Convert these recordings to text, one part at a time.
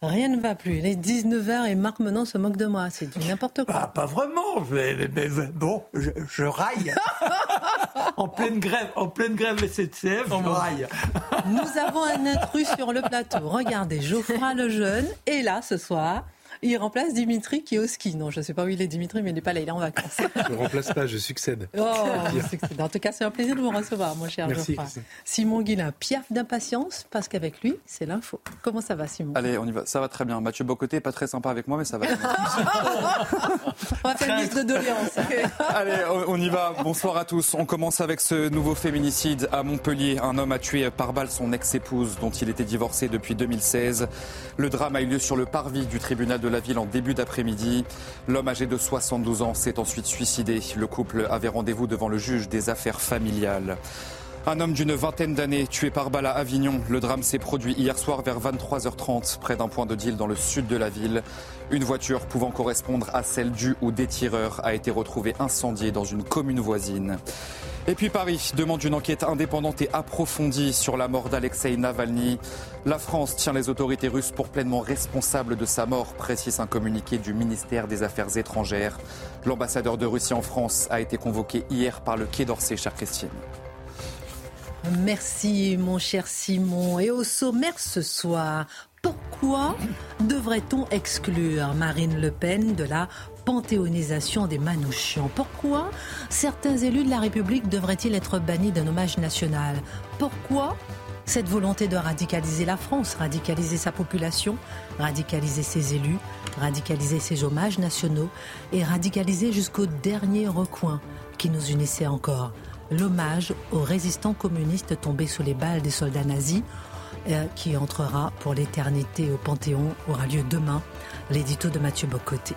Rien ne va plus. Les 19h et Marc Menon se moque de moi. C'est du n'importe quoi. Ah, pas vraiment. Mais, mais- mais bon, je, je raille. en pleine grève, en pleine grève SNCF, je raille. Nous avons un intrus sur le plateau. Regardez, Geoffroy le jeune est là ce soir. Il remplace Dimitri qui est au ski. Non, je ne sais pas où il est Dimitri, mais il n'est pas là, il est en vacances. Je ne remplace pas, je succède. Oh, c'est- en tout cas, c'est un plaisir de vous recevoir, mon cher Merci. Simon Guillain, piaf d'impatience, parce qu'avec lui, c'est l'info. Comment ça va, Simon? Allez, on y va. Ça va très bien. Mathieu Bocoté, pas très sympa avec moi, mais ça va. On va faire une liste de doléances. Allez, on on y va. Bonsoir à tous. On commence avec ce nouveau féminicide à Montpellier. Un homme a tué par balle son ex-épouse, dont il était divorcé depuis 2016. Le drame a eu lieu sur le parvis du tribunal de la ville en début d'après-midi. L'homme âgé de 72 ans s'est ensuite suicidé. Le couple avait rendez-vous devant le juge des affaires familiales. Un homme d'une vingtaine d'années tué par balle à Avignon. Le drame s'est produit hier soir vers 23h30 près d'un point de deal dans le sud de la ville. Une voiture pouvant correspondre à celle du ou des tireurs a été retrouvée incendiée dans une commune voisine. Et puis Paris demande une enquête indépendante et approfondie sur la mort d'Alexei Navalny. La France tient les autorités russes pour pleinement responsables de sa mort, précise un communiqué du ministère des Affaires étrangères. L'ambassadeur de Russie en France a été convoqué hier par le Quai d'Orsay, chère Christine. Merci, mon cher Simon. Et au sommaire ce soir, pourquoi devrait-on exclure Marine Le Pen de la panthéonisation des Manouchians. Pourquoi certains élus de la République devraient-ils être bannis d'un hommage national? Pourquoi cette volonté de radicaliser la France, radicaliser sa population, radicaliser ses élus, radicaliser ses hommages nationaux et radicaliser jusqu'au dernier recoin qui nous unissait encore? L'hommage aux résistants communistes tombés sous les balles des soldats nazis, euh, qui entrera pour l'éternité au Panthéon, aura lieu demain, l'édito de Mathieu Bocoté.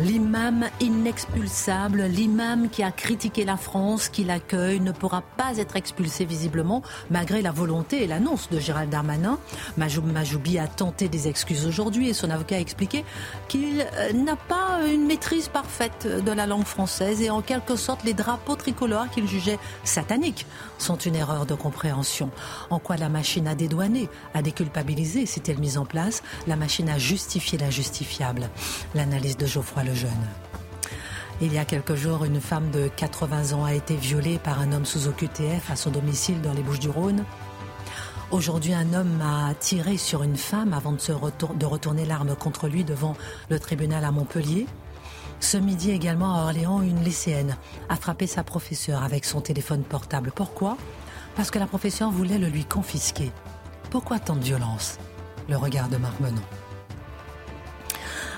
L'imam inexpulsable, l'imam qui a critiqué la France, qui l'accueille, ne pourra pas être expulsé visiblement, malgré la volonté et l'annonce de Gérald Darmanin. Majoub Majoubi a tenté des excuses aujourd'hui et son avocat a expliqué qu'il euh, n'a pas une maîtrise parfaite de la langue française et en quelque sorte les drapeaux tricolores qu'il jugeait sataniques sont une erreur de compréhension. En quoi la machine a dédouané, a déculpabilisé, s'est-elle mise en place? La machine a justifié l'injustifiable. L'analyse de Geoffroy Il y a quelques jours, une femme de 80 ans a été violée par un homme sous OQTF à son domicile dans les Bouches-du-Rhône. Aujourd'hui, un homme a tiré sur une femme avant de, de retourner l'arme contre lui devant le tribunal à Montpellier. Ce midi également à Orléans, une lycéenne a frappé sa professeure avec son téléphone portable. Pourquoi? Parce que la professeure voulait le lui confisquer. Pourquoi tant de violence? Le regard de Marc Menon.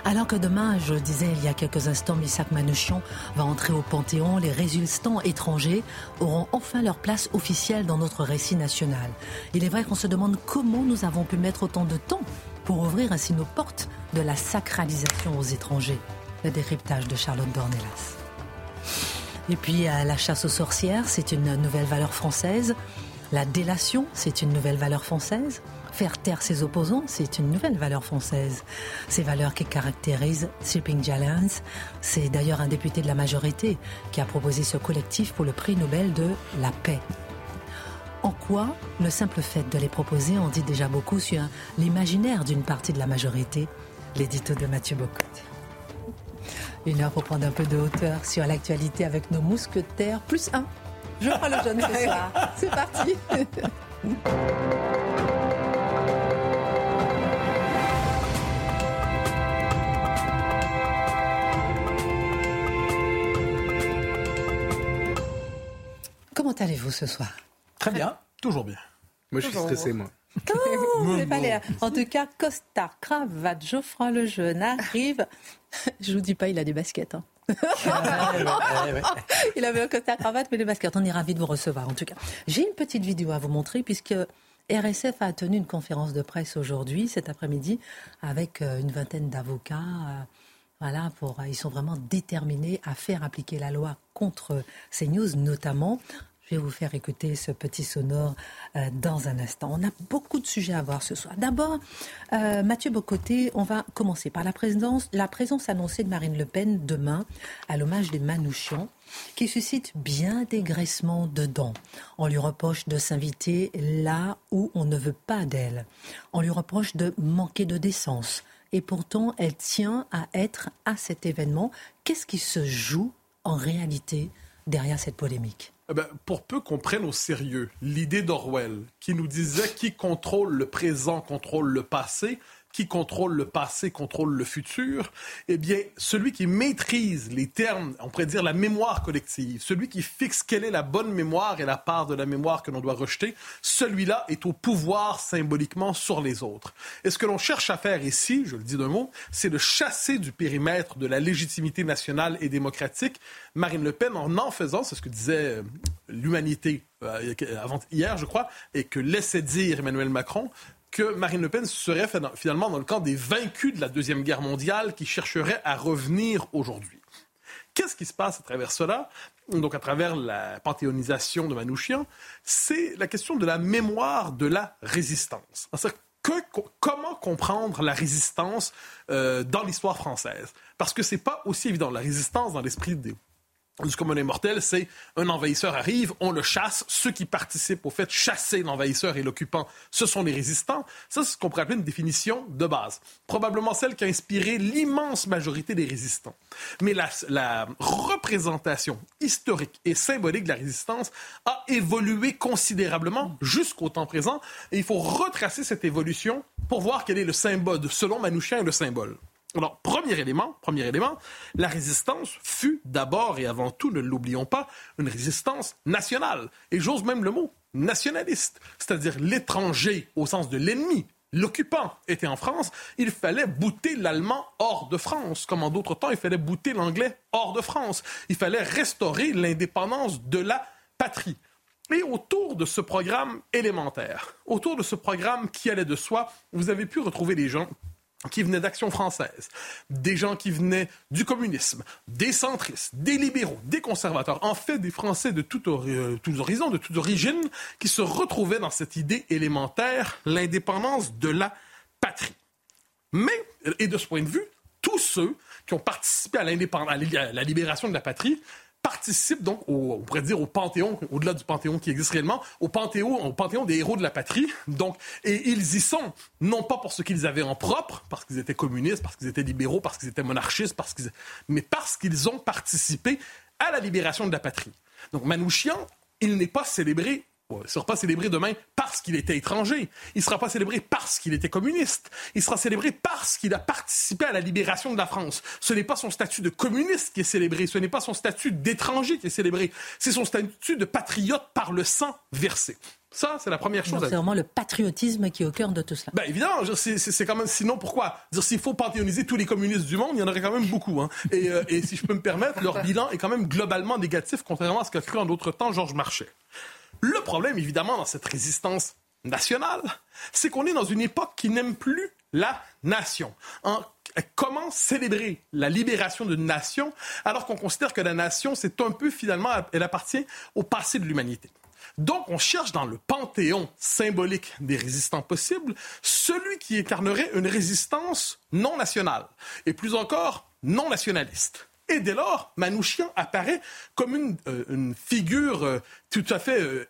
Alors que demain, je disais il y a quelques instants, Missak Manouchian va entrer au Panthéon, les résistants étrangers auront enfin leur place officielle dans notre récit national. Il est vrai qu'on se demande comment nous avons pu mettre autant de temps pour ouvrir ainsi nos portes de la sacralisation aux étrangers. Le décryptage de Charlotte Dornelas. Et puis la chasse aux sorcières, c'est une nouvelle valeur française. La délation, c'est une nouvelle valeur française. Faire taire ses opposants, c'est une nouvelle valeur française. Ces valeurs qui caractérisent Sleeping Giants, c'est d'ailleurs un député de la majorité qui a proposé ce collectif pour le prix Nobel de la paix. En quoi le simple fait de les proposer en dit déjà beaucoup sur l'imaginaire d'une partie de la majorité? L'édito de Mathieu Bocotte. Une heure pour prendre un peu de hauteur sur l'actualité avec nos mousquetaires, plus un. Je prends le jeune ce soir. C'est parti. Comment allez-vous ce soir? Très bien, toujours bien. Moi, je suis stressé, moi. Oh, vous pas l'air. En tout cas, costard, cravate, Geoffroy le jeune arrive. Je vous dis pas, il a des baskets. hein. Il avait un costard cravate, mais des baskets. On est ravis de vous recevoir, en tout cas. J'ai une petite vidéo à vous montrer, puisque RSF a tenu une conférence de presse aujourd'hui, cet après-midi, avec euh, une vingtaine d'avocats. Euh, pour, ils sont vraiment déterminés à faire appliquer la loi contre ces news, notamment je vais vous faire écouter ce petit sonore euh, dans un instant. On a beaucoup de sujets à voir ce soir. D'abord, euh, Mathieu Bocoté, on va commencer par la présence, annoncée de Marine Le Pen demain à l'hommage des Manouchians qui suscite bien des graissements dedans. On lui reproche de s'inviter là où on ne veut pas d'elle. On lui reproche de manquer de décence. Et pourtant, elle tient à être à cet événement. Qu'est-ce qui se joue en réalité derrière cette polémique? Eh ben, pour peu qu'on prenne au sérieux l'idée d'Orwell, qui nous disait qui contrôle le présent contrôle le passé, qui contrôle le passé contrôle le futur, eh bien, celui qui maîtrise les termes, on pourrait dire la mémoire collective, celui qui fixe quelle est la bonne mémoire et la part de la mémoire que l'on doit rejeter, celui-là est au pouvoir symboliquement sur les autres. Et ce que l'on cherche à faire ici, je le dis d'un mot, c'est de chasser du périmètre de la légitimité nationale et démocratique Marine Le Pen en en faisant, c'est ce que disait euh, l'humanité euh, avant hier, je crois, et que laissait dire Emmanuel Macron, que Marine Le Pen serait finalement dans le camp des vaincus de la Deuxième Guerre mondiale qui chercheraient à revenir aujourd'hui. Qu'est-ce qui se passe à travers cela? Donc à travers la panthéonisation de Manouchian, c'est la question de la mémoire de la résistance. Que, comment comprendre la résistance euh, dans l'histoire française? Parce que c'est pas aussi évident. La résistance dans l'esprit des du commun mortel, c'est un envahisseur arrive, on le chasse. Ceux qui participent au fait de chasser l'envahisseur et l'occupant, ce sont les résistants. Ça, c'est ce qu'on pourrait appeler une définition de base. Probablement celle qui a inspiré l'immense majorité des résistants. Mais la, la, représentation historique et symbolique de la résistance a évolué considérablement jusqu'au temps présent. Et il faut retracer cette évolution pour voir quel est le symbole, selon Manouchian, le symbole. Alors, premier élément, premier élément, la résistance fut d'abord et avant tout, ne l'oublions pas, une résistance nationale. Et j'ose même le mot, nationaliste. C'est-à-dire l'étranger au sens de l'ennemi. L'occupant était en France, il fallait bouter l'allemand hors de France, comme en d'autres temps, il fallait bouter l'anglais hors de France. Il fallait restaurer l'indépendance de la patrie. Et autour de ce programme élémentaire, autour de ce programme qui allait de soi, vous avez pu retrouver des gens qui venaient d'Action française, des gens qui venaient du communisme, des centristes, des libéraux, des conservateurs, en fait des Français de euh, tous horizons, de toute origine, qui se retrouvaient dans cette idée élémentaire, l'indépendance de la patrie. Mais, et de ce point de vue, tous ceux qui ont participé à, à la libération de la patrie participent donc, au, on pourrait dire, au panthéon, au-delà du panthéon qui existe réellement, au panthéon, au panthéon des héros de la patrie. Donc, et ils y sont, non pas pour ce qu'ils avaient en propre, parce qu'ils étaient communistes, parce qu'ils étaient libéraux, parce qu'ils étaient monarchistes, parce qu'ils, mais parce qu'ils ont participé à la libération de la patrie. Donc, Manouchian, il n'est pas célébré ne sera pas célébré demain parce qu'il était étranger. Il ne sera pas célébré parce qu'il était communiste. Il sera célébré parce qu'il a participé à la libération de la France. Ce n'est pas son statut de communiste qui est célébré. Ce n'est pas son statut d'étranger qui est célébré. C'est son statut de patriote par le sang versé. Ça, c'est la première chose. C'est vraiment le patriotisme qui est au cœur de tout cela. Ben, évidemment, c'est quand même. Sinon, pourquoi? Dire s'il faut panthéoniser tous les communistes du monde, il y en aurait quand même beaucoup. Hein. Et, euh, et si je peux me permettre, leur bilan est quand même globalement négatif, contrairement à ce qu'a cru en d'autres temps Georges Marchais. Le problème, évidemment, dans cette résistance nationale, c'est qu'on est dans une époque qui n'aime plus la nation. comment célébrer la libération d'une nation alors qu'on considère que la nation, c'est un peu finalement, elle appartient au passé de l'humanité? Donc, on cherche dans le panthéon symbolique des résistants possibles celui qui incarnerait une résistance non nationale et plus encore non nationaliste. Et dès lors, Manouchian apparaît comme une, euh, figure euh, tout à fait euh,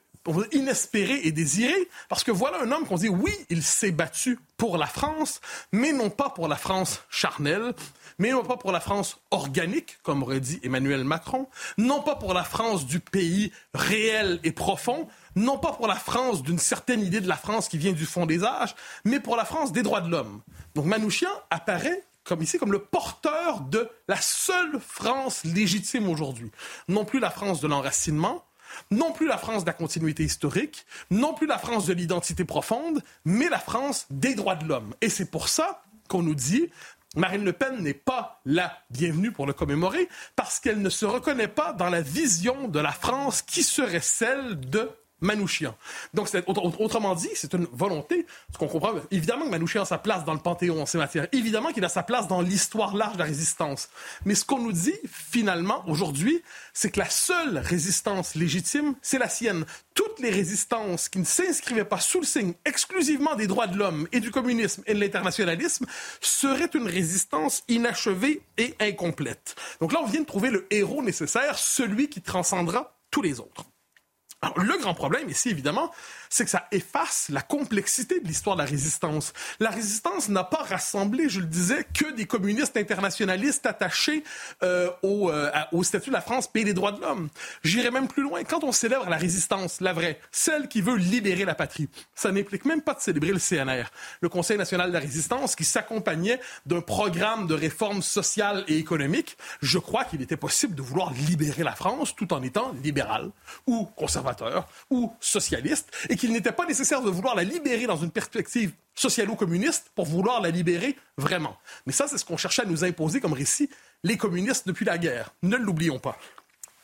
inespérée et désirée, parce que voilà un homme qu'on dit, oui, il s'est battu pour la France, mais non pas pour la France charnelle, mais non pas pour la France organique, comme aurait dit Emmanuel Macron, non pas pour la France du pays réel et profond, non pas pour la France d'une certaine idée de la France qui vient du fond des âges, mais pour la France des droits de l'homme. Donc Manouchian apparaît comme ici, comme le porteur de la seule France légitime aujourd'hui. Non plus la France de l'enracinement, non plus la France de la continuité historique, non plus la France de l'identité profonde, mais la France des droits de l'homme. Et c'est pour ça qu'on nous dit Marine Le Pen n'est pas la bienvenue pour le commémorer parce qu'elle ne se reconnaît pas dans la vision de la France qui serait celle de Manouchian. Donc, autrement dit, c'est une volonté, ce qu'on comprend. Évidemment que Manouchian a sa place dans le Panthéon en ces matières. Évidemment qu'il a sa place dans l'histoire large de la résistance. Mais ce qu'on nous dit, finalement, aujourd'hui, c'est que la seule résistance légitime, c'est la sienne. Toutes les résistances qui ne s'inscrivaient pas sous le signe exclusivement des droits de l'homme et du communisme et de l'internationalisme seraient une résistance inachevée et incomplète. Donc là, on vient de trouver le héros nécessaire, celui qui transcendra tous les autres. Le grand problème ici, évidemment, c'est que ça efface la complexité de l'histoire de la résistance. La résistance n'a pas rassemblé, je le disais, que des communistes internationalistes attachés euh, au, euh, au, statut de la France pays des droits de l'homme. J'irai même plus loin. Quand on célèbre la résistance, la vraie, celle qui veut libérer la patrie, ça n'implique même pas de célébrer le CNR, le Conseil national de la résistance, qui s'accompagnait d'un programme de réforme sociale et économique. Je crois qu'il était possible de vouloir libérer la France tout en étant libéral ou conservateur ou socialiste et qu'il n'était pas nécessaire de vouloir la libérer dans une perspective socialo-communiste pour vouloir la libérer vraiment. Mais ça, c'est ce qu'on cherchait à nous imposer comme récit, les communistes depuis la guerre. Ne l'oublions pas.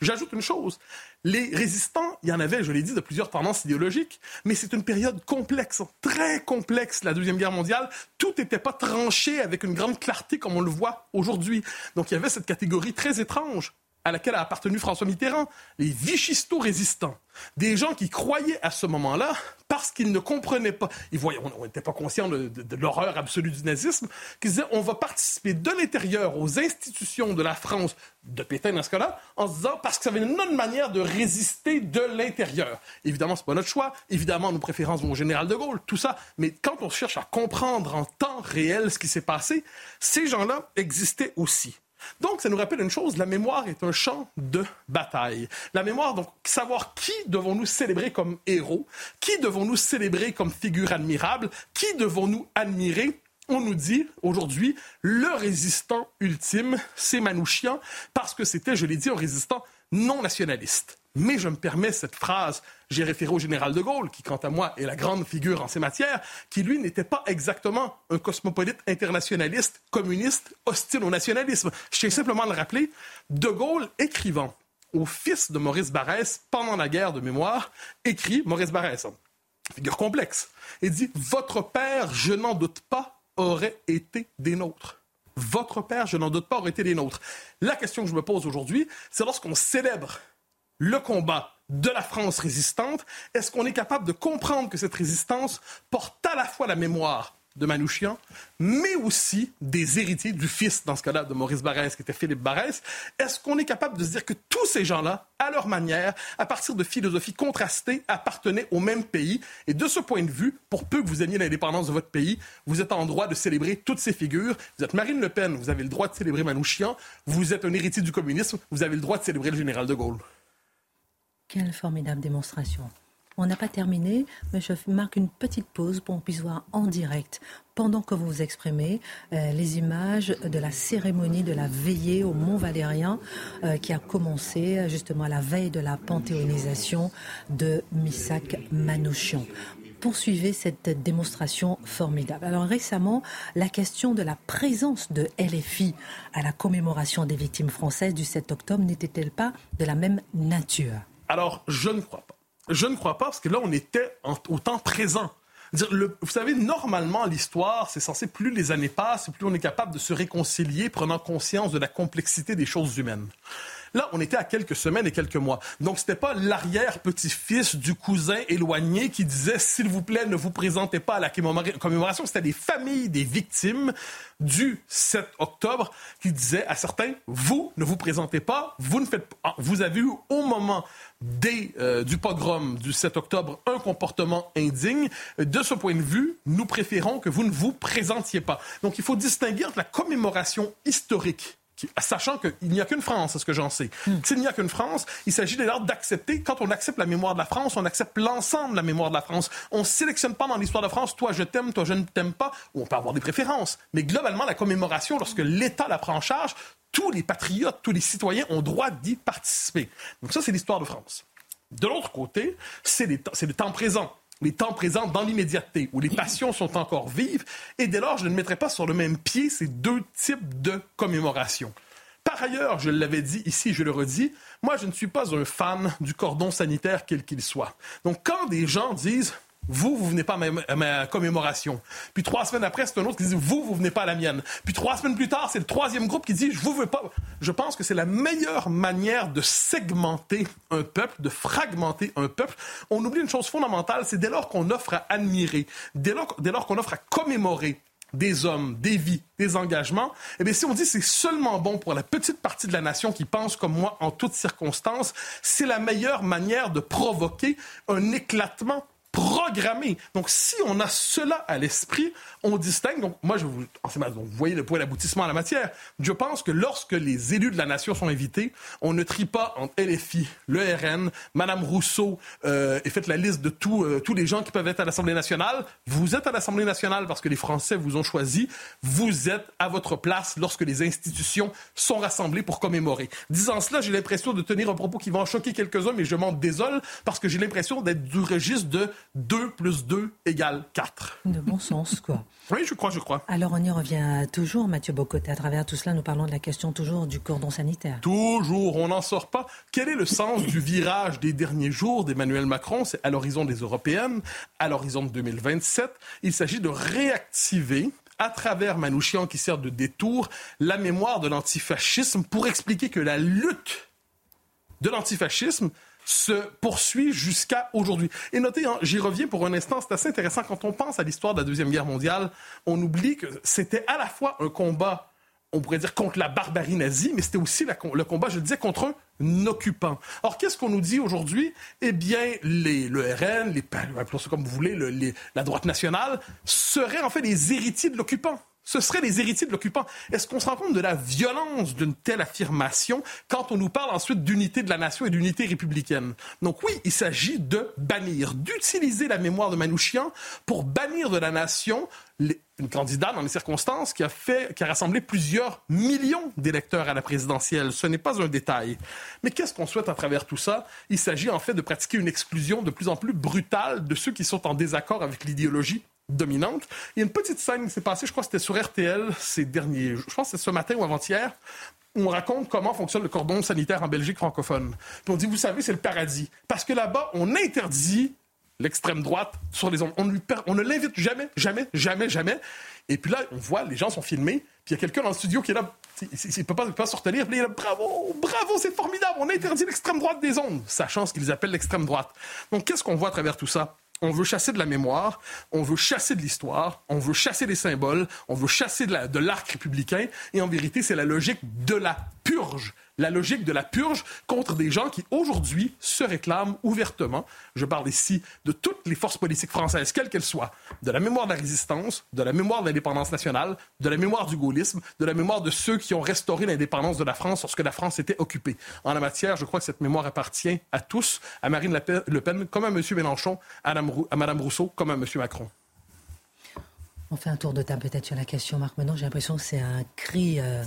J'ajoute une chose. Les résistants, il y en avait, je l'ai dit, de plusieurs tendances idéologiques, mais c'est une période complexe, très complexe, la Deuxième Guerre mondiale. Tout n'était pas tranché avec une grande clarté comme on le voit aujourd'hui. Donc il y avait cette catégorie très étrange à laquelle a appartenu François Mitterrand, les vichisto-résistants. Des gens qui croyaient à ce moment-là, parce qu'ils ne comprenaient pas, ils voyaient, on n'était pas conscient de, l'horreur absolue du nazisme, qu'ils disaient on va participer de l'intérieur aux institutions de la France, de Pétain dans ce cas-là, en se disant parce que ça avait une autre manière de résister de l'intérieur. Évidemment, c'est pas notre choix. Évidemment, nos préférences vont au général de Gaulle, tout ça. Mais quand on cherche à comprendre en temps réel ce qui s'est passé, ces gens-là existaient aussi. Donc, ça nous rappelle une chose, la mémoire est un champ de bataille. La mémoire, donc, savoir qui devons-nous célébrer comme héros, qui devons-nous célébrer comme figure admirable, qui devons-nous admirer? On nous dit aujourd'hui, le résistant ultime, c'est Manouchian, parce que c'était, je l'ai dit, un résistant non nationaliste. Mais je me permets cette phrase, j'ai référé au général de Gaulle, qui quant à moi est la grande figure en ces matières, qui lui n'était pas exactement un cosmopolite internationaliste, communiste, hostile au nationalisme. Je tiens simplement à le rappeler, de Gaulle écrivant au fils de Maurice Barrès pendant la guerre de mémoire, écrit Maurice Barrès, figure complexe, et dit Votre père, je n'en doute pas, aurait été des nôtres. Votre père, je n'en doute pas, aurait été des nôtres. La question que je me pose aujourd'hui, c'est lorsqu'on célèbre le combat de la France résistante, est-ce qu'on est capable de comprendre que cette résistance porte à la fois la mémoire de Manouchian, mais aussi des héritiers du fils, dans ce cas-là, de Maurice Barrès, qui était Philippe Barrès? Est-ce qu'on est capable de se dire que tous ces gens-là, à leur manière, à partir de philosophies contrastées, appartenaient au même pays? Et de ce point de vue, pour peu que vous aimiez l'indépendance de votre pays, vous êtes en droit de célébrer toutes ces figures. Vous êtes Marine Le Pen, vous avez le droit de célébrer Manouchian. Vous êtes un héritier du communisme, vous avez le droit de célébrer le général de Gaulle. Quelle formidable démonstration. On n'a pas terminé, mais je marque une petite pause pour qu'on puisse voir en direct, pendant que vous vous exprimez, euh, les images de la cérémonie de la veillée au Mont Valérien euh, qui a commencé euh, justement à la veille de la panthéonisation de Missak Manouchian poursuivez cette démonstration formidable. Alors récemment, la question de la présence de LFI à la commémoration des victimes françaises du 7 octobre n'était-elle pas de la même nature? Alors, je ne crois pas. Je ne crois pas parce que là, on était au temps présent. vous savez, normalement, l'histoire, c'est censé, plus les années passent, plus on est capable de se réconcilier, prenant conscience de la complexité des choses humaines. Là, on était à quelques semaines et quelques mois. Donc, c'était pas l'arrière-petit-fils du cousin éloigné qui disait, s'il vous plaît, ne vous présentez pas à la commémoration. C'était des familles des victimes du 7 octobre qui disaient à certains, vous ne vous présentez pas, vous ne faites pas. Vous avez eu au moment des, euh, du pogrom du 7 octobre un comportement indigne. De ce point de vue, nous préférons que vous ne vous présentiez pas. Donc, il faut distinguer entre la commémoration historique sachant qu'il n'y a qu'une France, c'est ce que j'en sais. Hmm. S'il n'y a qu'une France, il s'agit dès lors d'accepter, quand on accepte la mémoire de la France, on accepte l'ensemble de la mémoire de la France. On ne sélectionne pas dans l'histoire de France, toi je t'aime, toi je ne t'aime pas, ou on peut avoir des préférences. Mais globalement, la commémoration, lorsque l'État la prend en charge, tous les patriotes, tous les citoyens ont droit d'y participer. Donc ça, c'est l'histoire de France. De l'autre côté, c'est le temps présent les temps présents dans l'immédiateté, où les passions sont encore vives, et dès lors, je ne mettrai pas sur le même pied ces deux types de commémoration. Par ailleurs, je l'avais dit ici, je le redis, moi je ne suis pas un fan du cordon sanitaire quel qu'il soit. Donc quand des gens disent vous, vous venez pas à ma, commémoration. Puis trois semaines après, c'est un autre qui dit vous, vous venez pas à la mienne. Puis trois semaines plus tard, c'est le troisième groupe qui dit je vous veux pas. Je pense que c'est la meilleure manière de segmenter un peuple, de fragmenter un peuple. On oublie une chose fondamentale, c'est dès lors qu'on offre à admirer, dès lors, dès lors qu'on offre à commémorer des hommes, des vies, des engagements, eh bien, si on dit c'est seulement bon pour la petite partie de la nation qui pense comme moi en toutes circonstances, c'est la meilleure manière de provoquer un éclatement programmé. Donc, si on a cela à l'esprit, on distingue. Donc, moi, je vous, vous voyez le point d'aboutissement à la matière. Je pense que lorsque les élus de la nation sont invités, on ne trie pas entre LFI, le RN, Madame Rousseau, euh, et faites la liste de tous euh, tous les gens qui peuvent être à l'Assemblée nationale. Vous êtes à l'Assemblée nationale parce que les Français vous ont choisi. Vous êtes à votre place lorsque les institutions sont rassemblées pour commémorer. Disant cela, j'ai l'impression de tenir un propos qui va en choquer quelques-uns, mais je m'en désole parce que j'ai l'impression d'être du registre de 2 plus 2 égale 4. De bon sens, quoi. Oui, je crois, je crois. Alors on y revient toujours, Mathieu Bocoté. À travers tout cela, nous parlons de la question toujours du cordon sanitaire. Toujours, on n'en sort pas. Quel est le sens du virage des derniers jours d'Emmanuel Macron? C'est à l'horizon des européennes, à l'horizon de 2027. Il s'agit de réactiver à travers Manouchian qui sert de détour la mémoire de l'antifascisme pour expliquer que la lutte de l'antifascisme se poursuit jusqu'à aujourd'hui. Et notez, hein, j'y reviens pour un instant, c'est assez intéressant, quand on pense à l'histoire de la Deuxième Guerre mondiale, on oublie que c'était à la fois un combat on pourrait dire contre la barbarie nazie, mais c'était aussi le combat, je disais, contre un occupant. Or, qu'est-ce qu'on nous dit aujourd'hui? Eh bien, les, le RN, les, appelons ça comme vous voulez, la droite nationale, seraient en fait les héritiers de l'occupant ce seraient les héritiers de l'occupant. Est-ce qu'on se rend compte de la violence d'une telle affirmation quand on nous parle ensuite d'unité de la nation et d'unité républicaine? Donc oui, il s'agit de bannir, d'utiliser la mémoire de Manouchian pour bannir de la nation une candidate dans les circonstances qui a fait, qui a rassemblé plusieurs millions d'électeurs à la présidentielle. Ce n'est pas un détail. Mais qu'est-ce qu'on souhaite à travers tout ça? Il s'agit en fait de pratiquer une exclusion de plus en plus brutale de ceux qui sont en désaccord avec l'idéologie dominante. Il y a une petite scène qui s'est passée, je crois que c'était sur RTL ces derniers, je pense que c'est ce matin ou avant-hier, on raconte comment fonctionne le cordon sanitaire en Belgique francophone. Puis on dit, vous savez, c'est le paradis. Parce que là-bas, on interdit l'extrême droite sur les ondes. On, on ne l'invite jamais, jamais, jamais, jamais. Et puis là, on voit, les gens sont filmés, puis il y a quelqu'un dans le studio qui est là, il ne peut pas, pas se retenir, puis il est là, bravo, bravo, c'est formidable, on interdit l'extrême droite des ondes, sachant ce qu'ils appellent l'extrême droite. Donc qu'est-ce qu'on voit à travers tout ça? On veut chasser de la mémoire, on veut chasser de l'histoire, on veut chasser des symboles, on veut chasser de l'arc républicain. Et en vérité, c'est la logique de la la logique de la purge contre des gens qui aujourd'hui se réclament ouvertement, je parle ici de toutes les forces politiques françaises, quelles qu'elles soient, de la mémoire de la résistance, de la mémoire de l'indépendance nationale, de la mémoire du gaullisme, de la mémoire de ceux qui ont restauré l'indépendance de la France lorsque la France était occupée. En la matière, je crois que cette mémoire appartient à tous, à Marine Le Pen comme à M. Mélenchon, à Mme Rousseau comme à M. Macron. On fait un tour de table peut-être sur la question, Marc. Maintenant, j'ai l'impression que c'est un cri euh,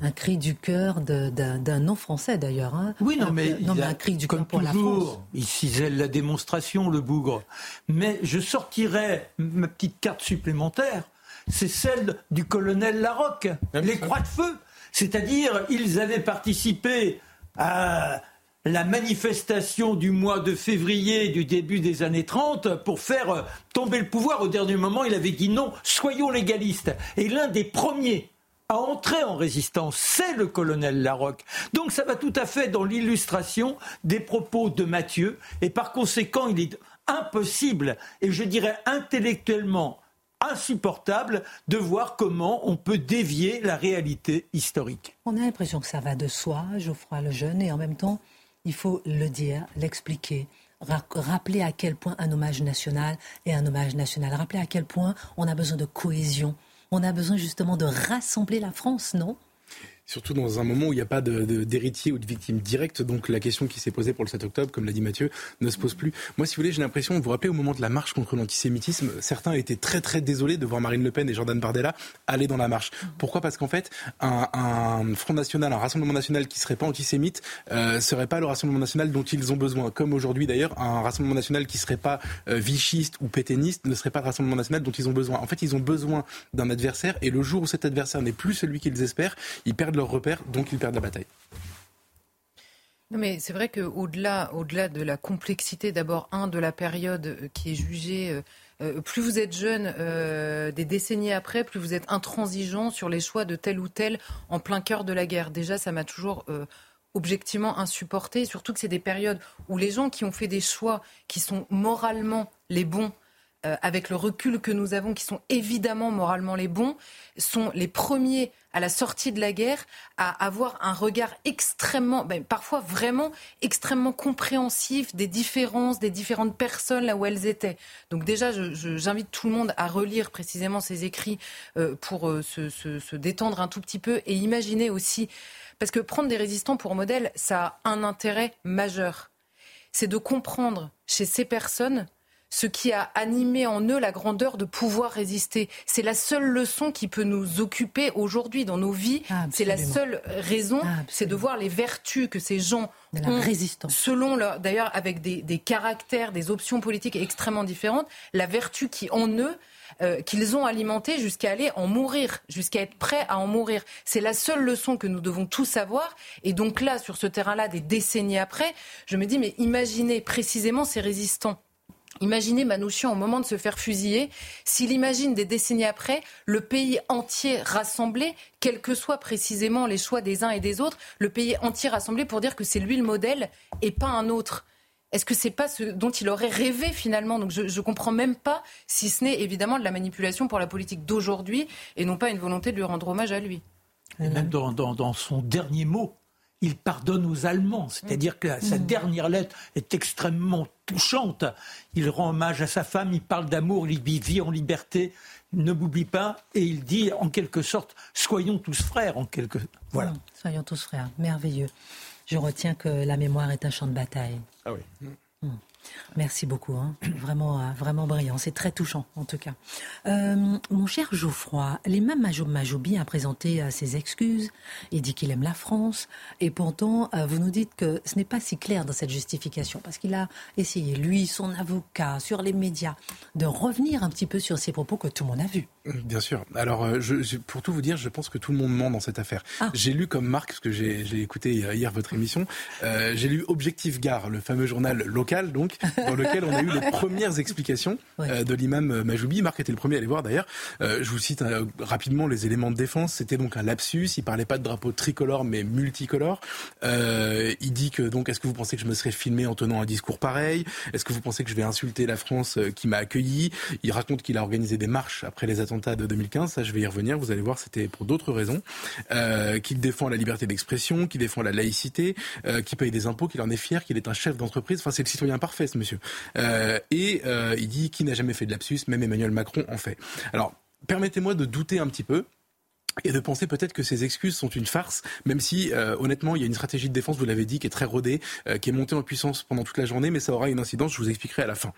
un cri du cœur d'un non-français d'ailleurs. Hein. Oui, non, mais, non, mais un cri du cœur pour la France. Il cisèle la démonstration, le bougre. Mais je sortirais ma petite carte supplémentaire, c'est celle du colonel Larocque, les croix de feu. C'est-à-dire, ils avaient participé à la manifestation du mois de février du début des années 30 pour faire tomber le pouvoir. Au dernier moment, il avait dit non, soyons légalistes. Et l'un des premiers à entrer en résistance, c'est le colonel Larocque. Donc ça va tout à fait dans l'illustration des propos de Mathieu, et par conséquent, il est impossible, et je dirais intellectuellement insupportable, de voir comment on peut dévier la réalité historique. On a l'impression que ça va de soi, Geoffroy le jeune, et en même temps, il faut le dire, l'expliquer rappeler à quel point un hommage national est un hommage national, rappeler à quel point on a besoin de cohésion on a besoin justement de rassembler la France, non? Surtout dans un moment où il n'y a pas d'héritier ou de victime directe, donc la question qui s'est posée pour le 7 octobre, comme l'a dit Mathieu, ne se pose plus. Moi, si vous voulez, j'ai l'impression, vous vous rappelez, au moment de la marche contre l'antisémitisme, certains étaient très très désolés de voir Marine Le Pen et Jordan Bardella aller dans la marche. Pourquoi? Parce qu'en fait, un, Front National, un Rassemblement National qui serait pas antisémite, euh, serait pas le Rassemblement National dont ils ont besoin. Comme aujourd'hui d'ailleurs, un Rassemblement National qui serait pas euh, vichiste ou pétainiste ne serait pas le Rassemblement National dont ils ont besoin. En fait, ils ont besoin d'un adversaire et le jour où cet adversaire n'est plus celui qu'ils espèrent, ils perdent perdent leur repère, donc ils perdent la bataille. Non mais c'est vrai qu'au-delà au -delà de la complexité, d'abord, un, de la période euh, qui est jugée, euh, euh, plus vous êtes jeune, des décennies après, plus vous êtes intransigeant sur les choix de tel ou tel en plein cœur de la guerre. Déjà, ça m'a toujours objectivement insupporté, surtout que c'est des périodes où les gens qui ont fait des choix qui sont moralement les bons, euh, avec le recul que nous avons, qui sont évidemment moralement les bons, sont les premiers à la sortie de la guerre à avoir un regard extrêmement, ben, parfois vraiment extrêmement compréhensif des différences des différentes personnes là où elles étaient. Donc déjà, j'invite tout le monde à relire précisément ces écrits euh, pour euh, se, se, détendre un tout petit peu et imaginer aussi, parce que prendre des résistants pour modèle, ça a un intérêt majeur. C'est de comprendre chez ces personnes ce qui a animé en eux la grandeur de pouvoir résister. C'est la seule leçon qui peut nous occuper aujourd'hui dans nos vies. C'est la seule raison, c'est de voir les vertus que ces gens ont, selon leur, d'ailleurs avec des, caractères, des options politiques extrêmement différentes, la vertu qui en eux euh, qu'ils ont alimenté jusqu'à aller en mourir, jusqu'à être prêts à en mourir. C'est la seule leçon que nous devons tous savoir. Et donc là, sur ce terrain-là, des décennies après, je me dis, mais imaginez précisément ces résistants Imaginez Manouchian au moment de se faire fusiller, s'il imagine des décennies après le pays entier rassemblé, quels que soient précisément les choix des uns et des autres, le pays entier rassemblé pour dire que c'est lui le modèle et pas un autre. Est-ce que c'est pas ce dont il aurait rêvé finalement? Donc je ne comprends même pas si ce n'est évidemment de la manipulation pour la politique d'aujourd'hui et non pas une volonté de lui rendre hommage à lui. Et même dans son dernier mot, il pardonne aux Allemands. C'est-à-dire que sa mm. dernière lettre est extrêmement touchante. Il rend hommage à sa femme, il parle d'amour, il vit en liberté, ne m'oublie pas, et il dit en quelque sorte, soyons tous frères, en quelque... Voilà. Mm. soyons tous frères, merveilleux. Je retiens que la mémoire est un champ de bataille. Ah oui. Mm. Merci beaucoup, hein. vraiment, euh, vraiment brillant. C'est très touchant, en tout cas. Euh, mon cher Geoffroy, l'imam Majoubi a présenté euh, ses excuses. Il dit qu'il aime la France. Et pourtant, vous nous dites que ce n'est pas si clair dans cette justification, parce qu'il a essayé, lui, son avocat, sur les médias, de revenir un petit peu sur ces propos que tout le monde a vus. Bien sûr. Alors, je, pour tout vous dire, je pense que tout le monde ment dans cette affaire. Ah. J'ai lu comme Marc, parce que j'ai écouté hier votre émission, j'ai lu Objectif Gare, le fameux journal local, donc, dans lequel on a eu les premières explications euh, de l'imam Majoubi. Marc était le premier à les voir d'ailleurs. Euh, je vous cite euh, rapidement les éléments de défense. C'était donc un lapsus. Il parlait pas de drapeau tricolore mais multicolore. il dit que donc est-ce que vous pensez que je me serais filmé en tenant un discours pareil? Est-ce que vous pensez que je vais insulter la France qui m'a accueilli? Il raconte qu'il a organisé des marches après les attentats de 2015. Ça, je vais y revenir. Vous allez voir, c'était pour d'autres raisons. qu'il défend la liberté d'expression, qu'il défend la laïcité, qu'il paye des impôts, qu'il en est fier, qu'il est un chef d'entreprise. Enfin, c'est le citoyen parfait monsieur. Euh, et euh, il dit qui n'a jamais fait de lapsus, même Emmanuel Macron en fait. Alors, permettez-moi de douter un petit peu et de penser peut-être que ces excuses sont une farce, même si euh, honnêtement il y a une stratégie de défense, vous l'avez dit, qui est très rodée, euh, qui est montée en puissance pendant toute la journée, mais ça aura une incidence, je vous expliquerai à la fin.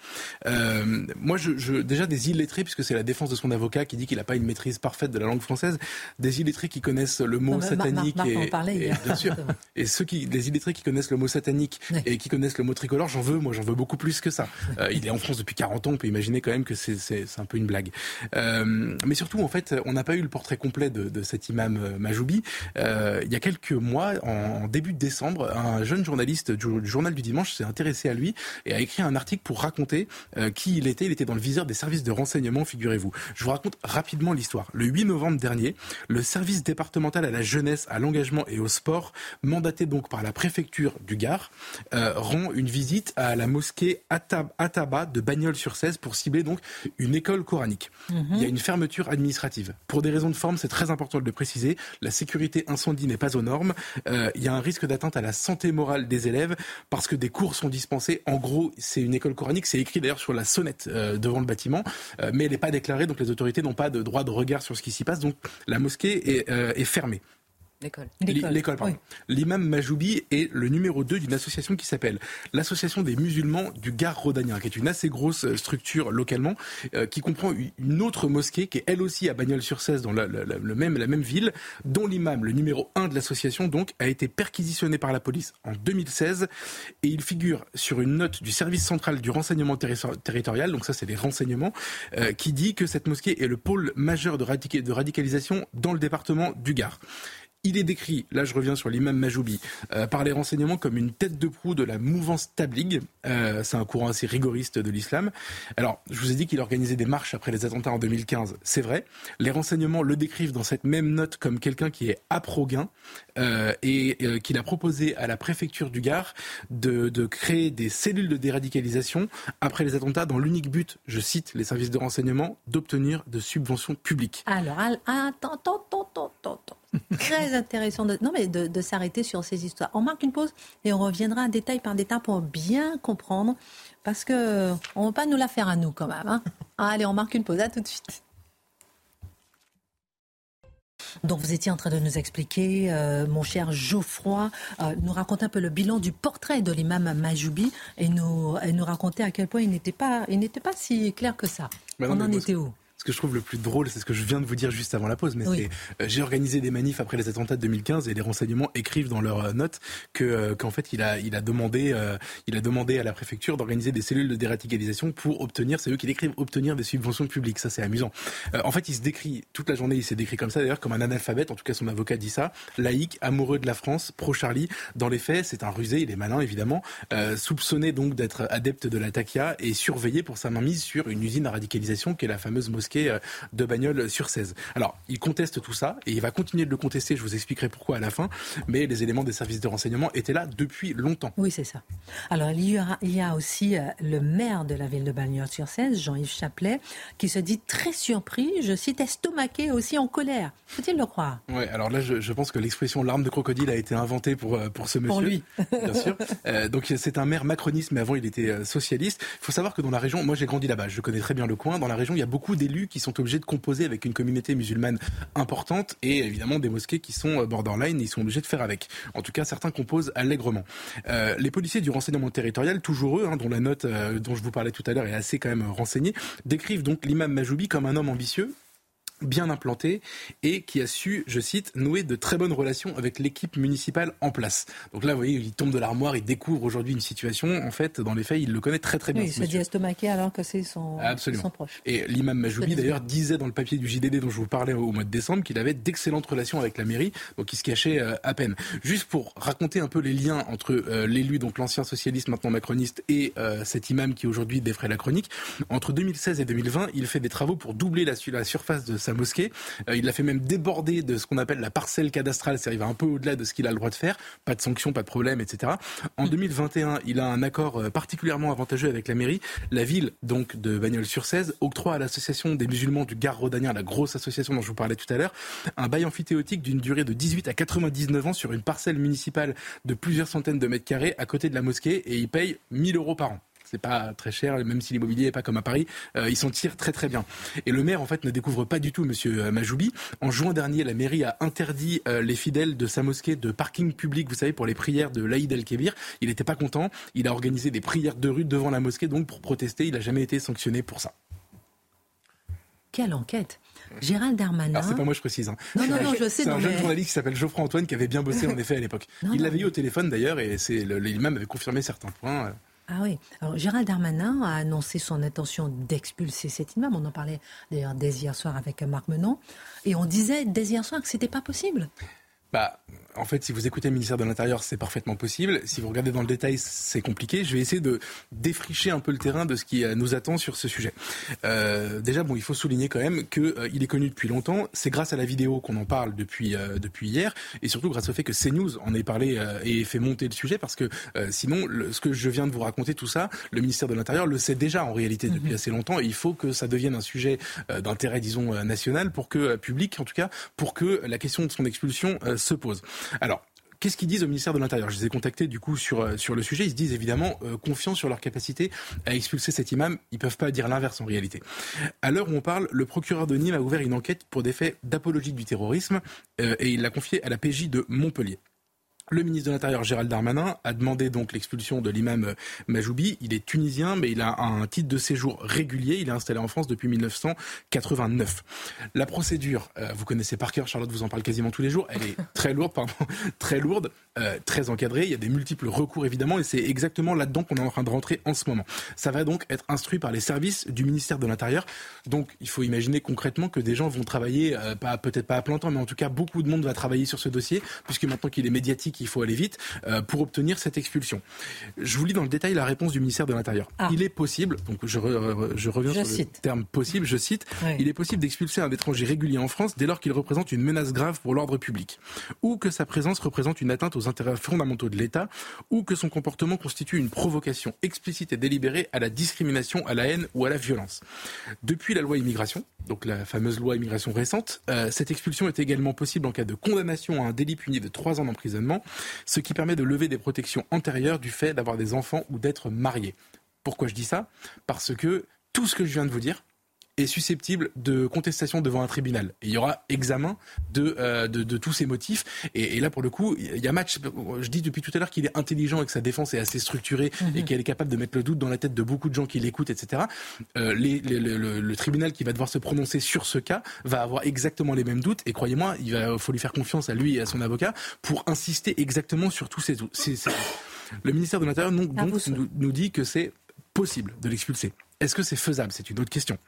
Euh, moi, je, je, déjà des illettrés, puisque c'est la défense de son avocat qui dit qu'il n'a pas une maîtrise parfaite de la langue française, des illettrés qui connaissent le mot satanique et, et, bien sûr, et ceux qui, des illettrés qui connaissent le mot satanique et qui connaissent le mot tricolore, j'en veux, moi j'en veux beaucoup plus que ça. Euh, il est en France depuis 40 ans, on peut imaginer quand même que c'est un peu une blague. Euh, mais surtout, en fait, on n'a pas eu le portrait complet de, de cet imam euh, Majoubi. Euh, il y a quelques mois, en, début de décembre, un jeune journaliste du, journal du dimanche s'est intéressé à lui et a écrit un article pour raconter euh, qui il était. Il était dans le viseur des services de renseignement, figurez-vous. Je vous raconte rapidement l'histoire. Le 8 novembre dernier, le service départemental à la jeunesse, à l'engagement et au sport, mandaté donc par la préfecture du Gard, rend une visite à la mosquée Ataba de Bagnols-sur-Cèze pour cibler donc une école coranique. Mhm. Il y a une fermeture administrative. Pour des raisons de forme, c'est très important de le préciser, la sécurité incendie n'est pas aux normes. Euh, il y a un risque d'atteinte à la santé morale des élèves parce que des cours sont dispensés. En gros, c'est une école coranique. C'est écrit d'ailleurs sur la sonnette euh, devant le bâtiment, euh, mais elle n'est pas déclarée, donc les autorités n'ont pas de droit de regard sur ce qui s'y passe. Donc la mosquée est fermée. L'école. L'école, pardon. L'imam Majoubi est le numéro 2 d'une association qui s'appelle l'Association des musulmans du Gard rhodanien, qui est une assez grosse euh, structure localement, euh, qui comprend une autre mosquée qui est elle aussi à Bagnols-sur-Cèze, dans la, le même, la même ville, dont l'imam, le numéro 1 de l'association, donc, a été perquisitionné par la police en 2016, et il figure sur une note du service central du renseignement territorial, donc ça c'est des renseignements, euh, qui dit que cette mosquée est le pôle majeur de, de radicalisation dans le département du Gard. Il est décrit, là je reviens sur l'imam Majoubi, euh, par les renseignements comme une tête de proue de la mouvance Tabligh. Euh, c'est un courant assez rigoriste de l'islam. Alors, je vous ai dit qu'il organisait des marches après les attentats en 2015. C'est vrai. Les renseignements le décrivent dans cette même note comme quelqu'un qui est aprogain euh, et euh, qu'il a proposé à la préfecture du Gard de, de créer des cellules de déradicalisation après les attentats dans l'unique but, je cite les services de renseignement, d'obtenir de subventions publiques. Alors, attends, attends, attends, attends. Très intéressant de, non, mais de, s'arrêter sur ces histoires. On marque une pause et on reviendra détail par détail pour bien comprendre, parce que on va pas nous la faire à nous quand même. Hein. Allez, on marque une pause. À tout de suite. Donc vous étiez en train de nous expliquer, euh, mon cher Geoffroy, euh, nous raconter un peu le bilan du portrait de l'imam Majoubi et nous, et nous raconter à quel point il n'était pas, il n'était pas si clair que ça. on en était où? Que je trouve le plus drôle, c'est ce que je viens de vous dire juste avant la pause, mais c'est euh, j'ai organisé des manifs après les attentats de 2015 et les renseignements écrivent dans leurs notes que euh, qu'en fait il a il a demandé euh, il a demandé à la préfecture d'organiser des cellules de déradicalisation pour obtenir c'est eux qui décrivent obtenir des subventions publiques. Ça c'est amusant. en fait, il se décrit toute la journée, il s'est décrit comme ça d'ailleurs comme un analphabète. En tout cas, son avocat dit ça. Laïque, amoureux de la France, pro Charlie. Dans les faits, c'est un rusé, il est malin évidemment, soupçonné donc d'être adepte de la takia et surveillé pour sa mainmise sur une usine à radicalisation qui est la fameuse mosquée euh, de Bagnoles sur 16. Alors, il conteste tout ça et il va continuer de le contester, je vous expliquerai pourquoi à la fin, mais les éléments des services de renseignement étaient là depuis longtemps. Oui, c'est ça. Alors, il y, aura, il y a aussi euh, le maire de la ville de Bagnoles sur 16, Jean-Yves Chaplet, qui se dit très surpris, je cite, estomaqué aussi en colère. Faut-il le croire? Oui, alors là, je, pense que l'expression larme de crocodile a été inventée pour, euh, pour ce monsieur. Pour lui. bien sûr. donc, c'est un maire macroniste, mais avant, il était socialiste. Il faut savoir que dans la région, moi j'ai grandi là-bas, je connais très bien le coin. Dans la région, il y a beaucoup d'élus qui sont obligés de composer avec une communauté musulmane importante et évidemment des mosquées qui sont euh, borderline, ils sont obligés de faire avec. En tout cas, certains composent allègrement. Euh, les policiers du renseignement territorial, toujours eux, hein, dont la note euh, dont je vous parlais tout à l'heure est assez quand même renseignée, décrivent donc l'imam Majoubi comme un homme ambitieux bien implanté et qui a su, je cite, nouer de très bonnes relations avec l'équipe municipale en place. Donc là, vous voyez, il tombe de l'armoire, il découvre aujourd'hui une situation. En fait, dans les faits, il le connaît très très bien. Oui, il se dit estomaqué alors que c'est son, proche. Et l'imam Majoubi, d'ailleurs, disait dans le papier du JDD dont je vous parlais au mois de décembre qu'il avait d'excellentes relations avec la mairie, donc il se cachait euh, à peine. Juste pour raconter un peu les liens entre euh, l'élu, donc l'ancien socialiste, maintenant macroniste, et euh, cet imam qui aujourd'hui défraie la chronique, entre 2016 et 2020, il fait des travaux pour doubler la, la surface de sa mosquée. Euh, il l'a fait même déborder de ce qu'on appelle la parcelle cadastrale, c'est-à-dire un peu au-delà de ce qu'il a le droit de faire. Pas de sanctions, pas de problème, etc. En 2021, mm. il a un accord euh, particulièrement avantageux avec la mairie. La ville, donc, de Bagnols-sur-Cèze, octroie à l'association des musulmans du Gard rhodanien, la grosse association dont je vous parlais tout à l'heure, un bail amphithéotique d'une durée de 18 à 99 ans sur une parcelle municipale de plusieurs centaines de mètres carrés à côté de la mosquée et il paye 1000 euros par an c'est pas très cher, même si l'immobilier n'est pas comme à Paris, euh, ils s'en tirent très très bien. Et le maire en fait ne découvre pas du tout Monsieur euh, Majoubi. En juin dernier, la mairie a interdit euh, les fidèles de sa mosquée de parking public, vous savez, pour les prières de l'Aïd el-Kébir. Il n'était pas content. Il a organisé des prières de rue devant la mosquée, donc pour protester. Il n'a jamais été sanctionné pour ça. Quelle enquête Gérald Darmanin. Alors c'est pas moi je précise. Hein. Non, non, non, je sais. C'est un jeune journaliste qui s'appelle Geoffroy Antoine qui avait bien bossé en effet à l'époque. Il l'avait eu au téléphone d'ailleurs et c'est l'imam avait confirmé certains points. Ah oui. Alors, Gérald Darmanin a annoncé son intention d'expulser cet imam. On en parlait d'ailleurs dès hier soir avec Marc Menon. Et on disait dès hier soir que c'était pas possible. Bah, en fait, si vous écoutez le ministère de l'Intérieur, c'est parfaitement possible. Si vous regardez dans le détail, c'est compliqué. Je vais essayer de défricher un peu le terrain de ce qui euh, nous attend sur ce sujet. Euh, déjà, bon, il faut souligner quand même qu'il euh, est connu depuis longtemps. C'est grâce à la vidéo qu'on en parle depuis euh, depuis hier, et surtout grâce au fait que CNews en ait parlé euh, et fait monter le sujet, parce que sinon, le, ce que je viens de vous raconter, tout ça, le ministère de l'Intérieur le sait déjà en réalité depuis mhm. assez longtemps, et il faut que ça devienne un sujet d'intérêt, disons, national, pour que public, en tout cas, pour que la question de son expulsion se pose. Alors, Qu'est-ce qu'ils disent au ministère de l'Intérieur? Je les ai contactés du coup sur, euh, sur le sujet. Ils se disent évidemment euh, confiants sur leur capacité à expulser cet imam. Ils peuvent pas dire l'inverse en réalité. À l'heure où on parle, le procureur de Nîmes a ouvert une enquête pour des faits d'apologie du terrorisme euh, et il l'a confié à la PJ de Montpellier. Le ministre de l'Intérieur Gérald Darmanin a demandé donc l'expulsion de l'imam euh, Majoubi. Il est tunisien, mais il a un titre de séjour régulier. Il est installé en France depuis 1989. La procédure, euh, vous connaissez par cœur, Charlotte vous en parle quasiment tous les jours. Elle est très lourde, pardon, très lourde, euh, très encadrée. Il y a des multiples recours évidemment, et c'est exactement là-dedans qu'on est en train de rentrer en ce moment. Ça va donc être instruit par les services du ministère de l'Intérieur. Donc, il faut imaginer concrètement que des gens vont travailler, peut-être pas à plein temps, mais en tout cas beaucoup de monde va travailler sur ce dossier, puisque maintenant qu'il est médiatique qu'il faut aller vite euh, pour obtenir cette expulsion. Je vous lis dans le détail la réponse du ministère de l'Intérieur. Ah. Il est possible, donc je, je reviens sur le terme possible, je cite, il est possible d'expulser un étranger régulier en France dès lors qu'il représente une menace grave pour l'ordre public, ou que sa présence représente une atteinte aux intérêts fondamentaux de l'État, ou que son comportement constitue une provocation explicite et délibérée à la discrimination, à la haine ou à la violence. Depuis la loi immigration, donc la fameuse loi immigration récente, euh, cette expulsion est également possible en cas de condamnation à un délit puni de trois ans d'emprisonnement, ce qui permet de lever des protections antérieures du fait d'avoir des enfants ou d'être marié. Pourquoi je dis ça? Parce que tout ce que je viens de vous dire, est susceptible de contestation devant un tribunal. Et il y aura examen de, euh, de, tous ces motifs. Et, là, pour le coup, il y a match. Je dis depuis tout à l'heure qu'il est intelligent et que sa défense est assez structurée mhm. et qu'elle est capable de mettre le doute dans la tête de beaucoup de gens qui l'écoutent, etc. Euh, le, tribunal qui va devoir se prononcer sur ce cas va avoir exactement les mêmes doutes. Et croyez-moi, il va, faut lui faire confiance à lui et à son avocat pour insister exactement sur tous ces doutes. Le ministère de l'Intérieur donc, nous dit que c'est possible de l'expulser. Est-ce que c'est faisable? C'est une autre question.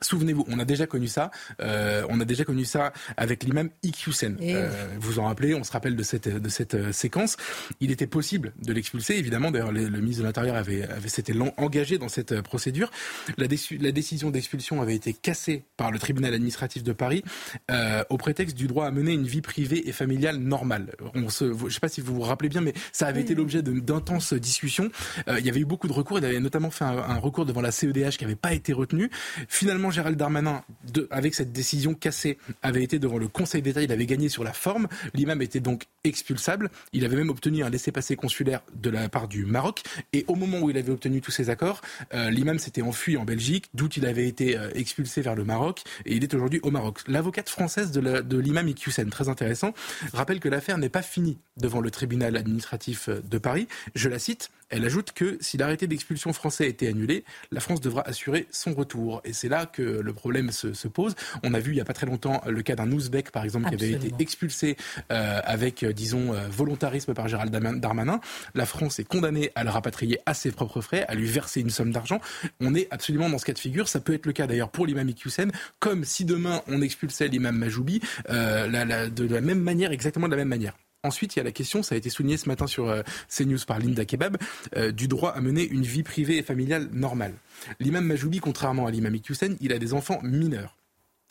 Souvenez-vous, on a déjà connu ça. Euh, on a déjà connu ça avec l'imam Iqiyoussen. Euh, vous en rappelez On se rappelle de cette de cette euh, séquence. Il était possible de l'expulser. Évidemment, d'ailleurs, le, ministre de l'Intérieur avait avait s'était engagé dans cette euh, procédure. La, la décision d'expulsion avait été cassée par le tribunal administratif de Paris euh, au prétexte du droit à mener une vie privée et familiale normale. On se, je ne sais pas si vous vous rappelez bien, mais ça avait été l'objet d'intenses discussions. il y avait eu beaucoup de recours. Il avait notamment fait un, un recours devant la CEDH qui n'avait pas été retenu. Finalement Gérald Darmanin, avec cette décision cassée, avait été devant le Conseil d'État, il avait gagné sur la forme. L'imam était donc expulsable. Il avait même obtenu un laissez-passer consulaire de la part du Maroc. Et au moment où il avait obtenu tous ces accords, euh, l'imam s'était enfui en Belgique, d'où il avait été euh, expulsé vers le Maroc. Et il est aujourd'hui au Maroc. L'avocate française de l'imam Iqiyoussen, très intéressant, rappelle que l'affaire n'est pas finie devant le tribunal administratif euh, de Paris. Je la cite. Elle ajoute que si l'arrêté d'expulsion français a été annulé, la France devra assurer son retour. Et c'est là que le problème se, pose. On a vu il n'y a pas très longtemps le cas d'un Ouzbek, par exemple, qui avait été expulsé euh, avec, euh, disons, euh, volontarisme par Gérald Darmanin. La France est condamnée à le rapatrier à ses propres frais, à lui verser une somme d'argent. On est absolument dans ce cas de figure. Ça peut être le cas d'ailleurs pour l'imam Iqiyoussen, comme si demain on expulsait l'imam Majoubi de la même manière, exactement de la même manière. Ensuite, il y a la question, ça a été souligné ce matin sur euh, CNews par Linda Kebab, euh, du droit à mener une vie privée et familiale normale. L'imam Majoubi, contrairement à l'imam Iqiyoussen, il a des enfants mineurs.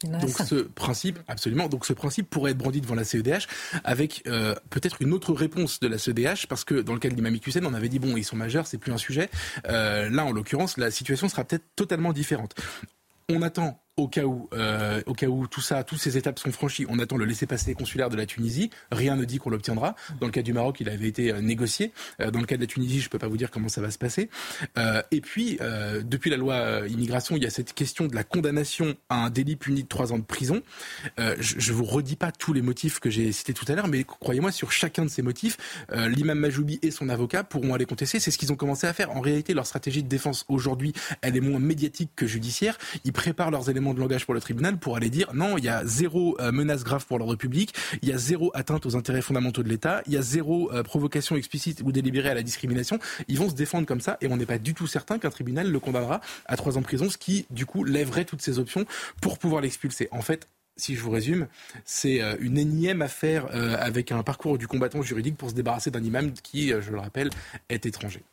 Donc ce principe, absolument, donc ce principe pourrait être brandi devant la CEDH avec euh, peut-être une autre réponse de la CEDH parce que dans le cas de l'imam Iqiyoussen, on avait dit bon, ils sont majeurs, c'est plus un sujet. là, en l'occurrence, la situation sera peut-être totalement différente. On attend au cas où, euh, au cas où tout ça, toutes ces étapes sont franchies, on attend le laissez-passer consulaire de la Tunisie. Rien ne dit qu'on l'obtiendra. Dans le cas du Maroc, il avait été euh, négocié. Euh, dans le cas de la Tunisie, je peux pas vous dire comment ça va se passer. Euh, et puis, euh, depuis la loi immigration, il y a cette question de la condamnation à un délit puni de trois ans de prison. je, je vous redis pas tous les motifs que j'ai cités tout à l'heure, mais croyez-moi, sur chacun de ces motifs, l'imam Majoubi et son avocat pourront aller contester. C'est ce qu'ils ont commencé à faire. En réalité, leur stratégie de défense aujourd'hui, elle est moins médiatique que judiciaire. Ils préparent leurs éléments de langage pour le tribunal pour aller dire non, il y a zéro euh, menace grave pour l'ordre public, il y a zéro atteinte aux intérêts fondamentaux de l'État, il y a zéro euh, provocation explicite ou délibérée à la discrimination. Ils vont se défendre comme ça et on n'est pas du tout certain qu'un tribunal le condamnera à trois ans de prison, ce qui du coup lèverait toutes ces options pour pouvoir l'expulser. En fait, si je vous résume, c'est euh, une énième affaire avec un parcours du combattant juridique pour se débarrasser d'un imam qui, je le rappelle, est étranger.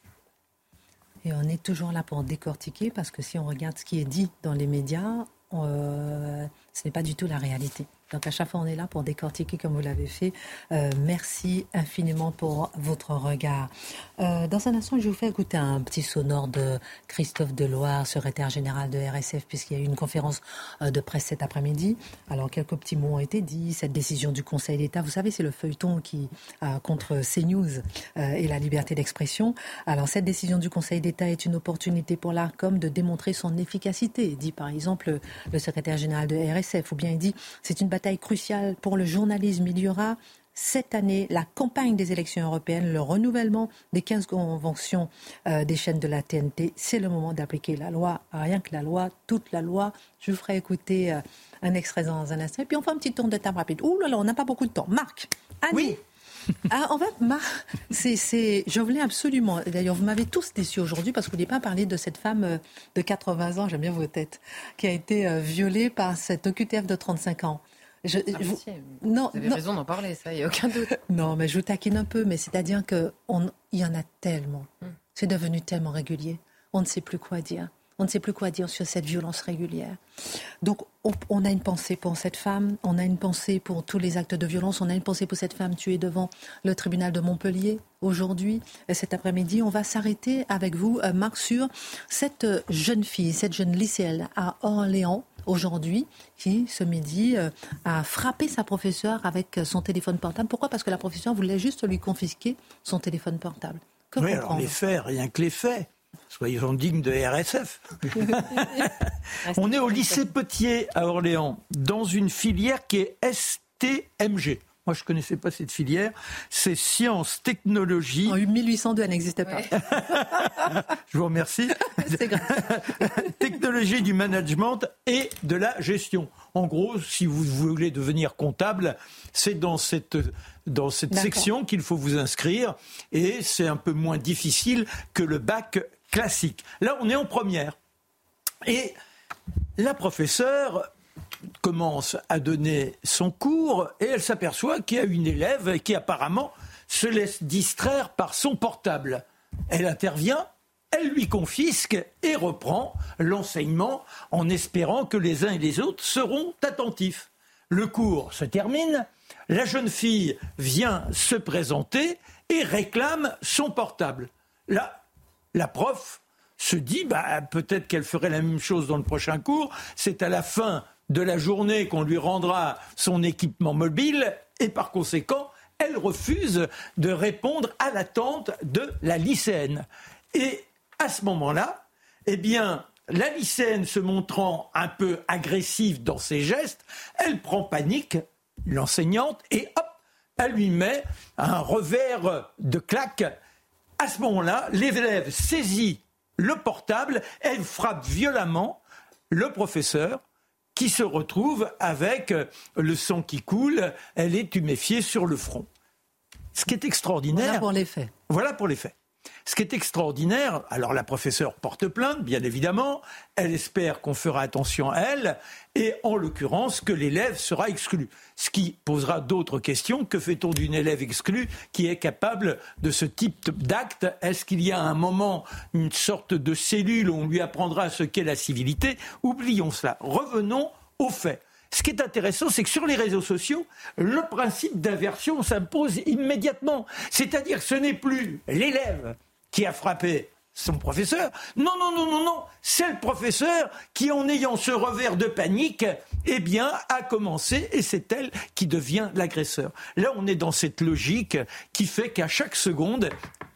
Et on est toujours là pour décortiquer parce que si on regarde ce qui est dit dans les médias, ce n'est pas du tout la réalité. Donc à chaque fois, on est là pour décortiquer comme vous l'avez fait. Euh, merci infiniment pour votre regard. Euh, dans un instant, je vous fais écouter un petit sonore de Christophe Deloire, secrétaire général de RSF, puisqu'il y a eu une conférence euh, de presse cet après-midi. Alors quelques petits mots ont été dits. Cette décision du Conseil d'État, vous savez, c'est le feuilleton qui contre CNews et la liberté d'expression. Alors cette décision du Conseil d'État est une opportunité pour l'ARCOM de démontrer son efficacité, dit par exemple le secrétaire général de RSF, ou bien il dit c'est une bataille cruciale pour le journalisme. Il y aura cette année la campagne des élections européennes, le renouvellement des 15 conventions euh, des chaînes de la TNT. C'est le moment d'appliquer la loi, rien que la loi, toute la loi. Je vous ferai écouter euh, un extrait dans un instant. Et puis on fait un petit tour de table rapide. Ouh là là, on n'a pas beaucoup de temps. Marc, Annie. Oui. Ah, en fait, Marc, c'est, je voulais absolument. D'ailleurs, vous m'avez tous déçus aujourd'hui parce que vous n'avez pas parlé de cette femme euh, de 80 ans, j'aime bien vos têtes, qui a été violée par cette OQTF de 35 ans. Je, ah, vous, non, vous avez raison d'en parler, ça, il n'y a aucun doute. Non, mais je vous taquine un peu, mais c'est-à-dire qu'il y en a tellement. Hmm. C'est devenu tellement régulier. On ne sait plus quoi dire. On ne sait plus quoi dire sur cette violence régulière. Donc, on, a une pensée pour cette femme, on a une pensée pour tous les actes de violence, on a une pensée pour cette femme tuée devant le tribunal de Montpellier aujourd'hui, cet après-midi. On va s'arrêter avec vous, euh, Marc, sur cette jeune fille, cette jeune lycéenne à Orléans, aujourd'hui, qui, ce midi, euh, a frappé sa professeure avec son téléphone portable. Pourquoi? Parce que la professeure voulait juste lui confisquer son téléphone portable. Que oui, alors les faits, rien que les faits. Soyons dignes de RSF. On est au lycée Petier à Orléans, dans une filière qui est STMG. Moi, je ne connaissais pas cette filière. C'est sciences, technologies. En 1802, elle n'existait pas. je vous remercie. C'est Technologie du management et de la gestion. En gros, si vous voulez devenir comptable, c'est dans cette, dans cette section qu'il faut vous inscrire. Et c'est un peu moins difficile que le bac classique. Là, on est en première. Et la professeure commence à donner son cours et elle s'aperçoit qu'il y a une élève qui apparemment se laisse distraire par son portable. Elle intervient, elle lui confisque et reprend l'enseignement en espérant que les uns et les autres seront attentifs. Le cours se termine, la jeune fille vient se présenter et réclame son portable. Là, la prof se dit bah, peut-être qu'elle ferait la même chose dans le prochain cours. C'est à la fin de la journée qu'on lui rendra son équipement mobile et par conséquent, elle refuse de répondre à l'attente de la lycéenne. Et à ce moment-là, eh bien, la lycéenne se montrant un peu agressive dans ses gestes, elle prend panique, l'enseignante, et hop, elle lui met un revers de claque. À ce moment-là, l'élève saisit le portable, elle frappe violemment le professeur qui se retrouve avec euh, le sang qui coule, elle est tuméfiée sur le front. Ce qui est extraordinaire. Voilà pour les faits. Voilà pour les faits. Ce qui est extraordinaire, alors la professeure porte plainte, bien évidemment, elle espère qu'on fera attention à elle, et en l'occurrence que l'élève sera exclu. Ce qui posera d'autres questions. Que fait-on d'une élève exclue qui est capable de ce type d'acte? Est-ce qu'il y a un moment une sorte de cellule où on lui apprendra ce qu'est la civilité? Oublions cela. Revenons aux faits. Ce qui est intéressant, c'est que sur les réseaux sociaux, le principe d'inversion s'impose immédiatement. C'est-à-dire que ce n'est plus l'élève qui a frappé son professeur. Non, non, non, non, non. C'est le professeur qui, en ayant ce revers de panique, eh bien, a commencé et c'est elle qui devient l'agresseur. Là, on est dans cette logique qui fait qu'à chaque seconde,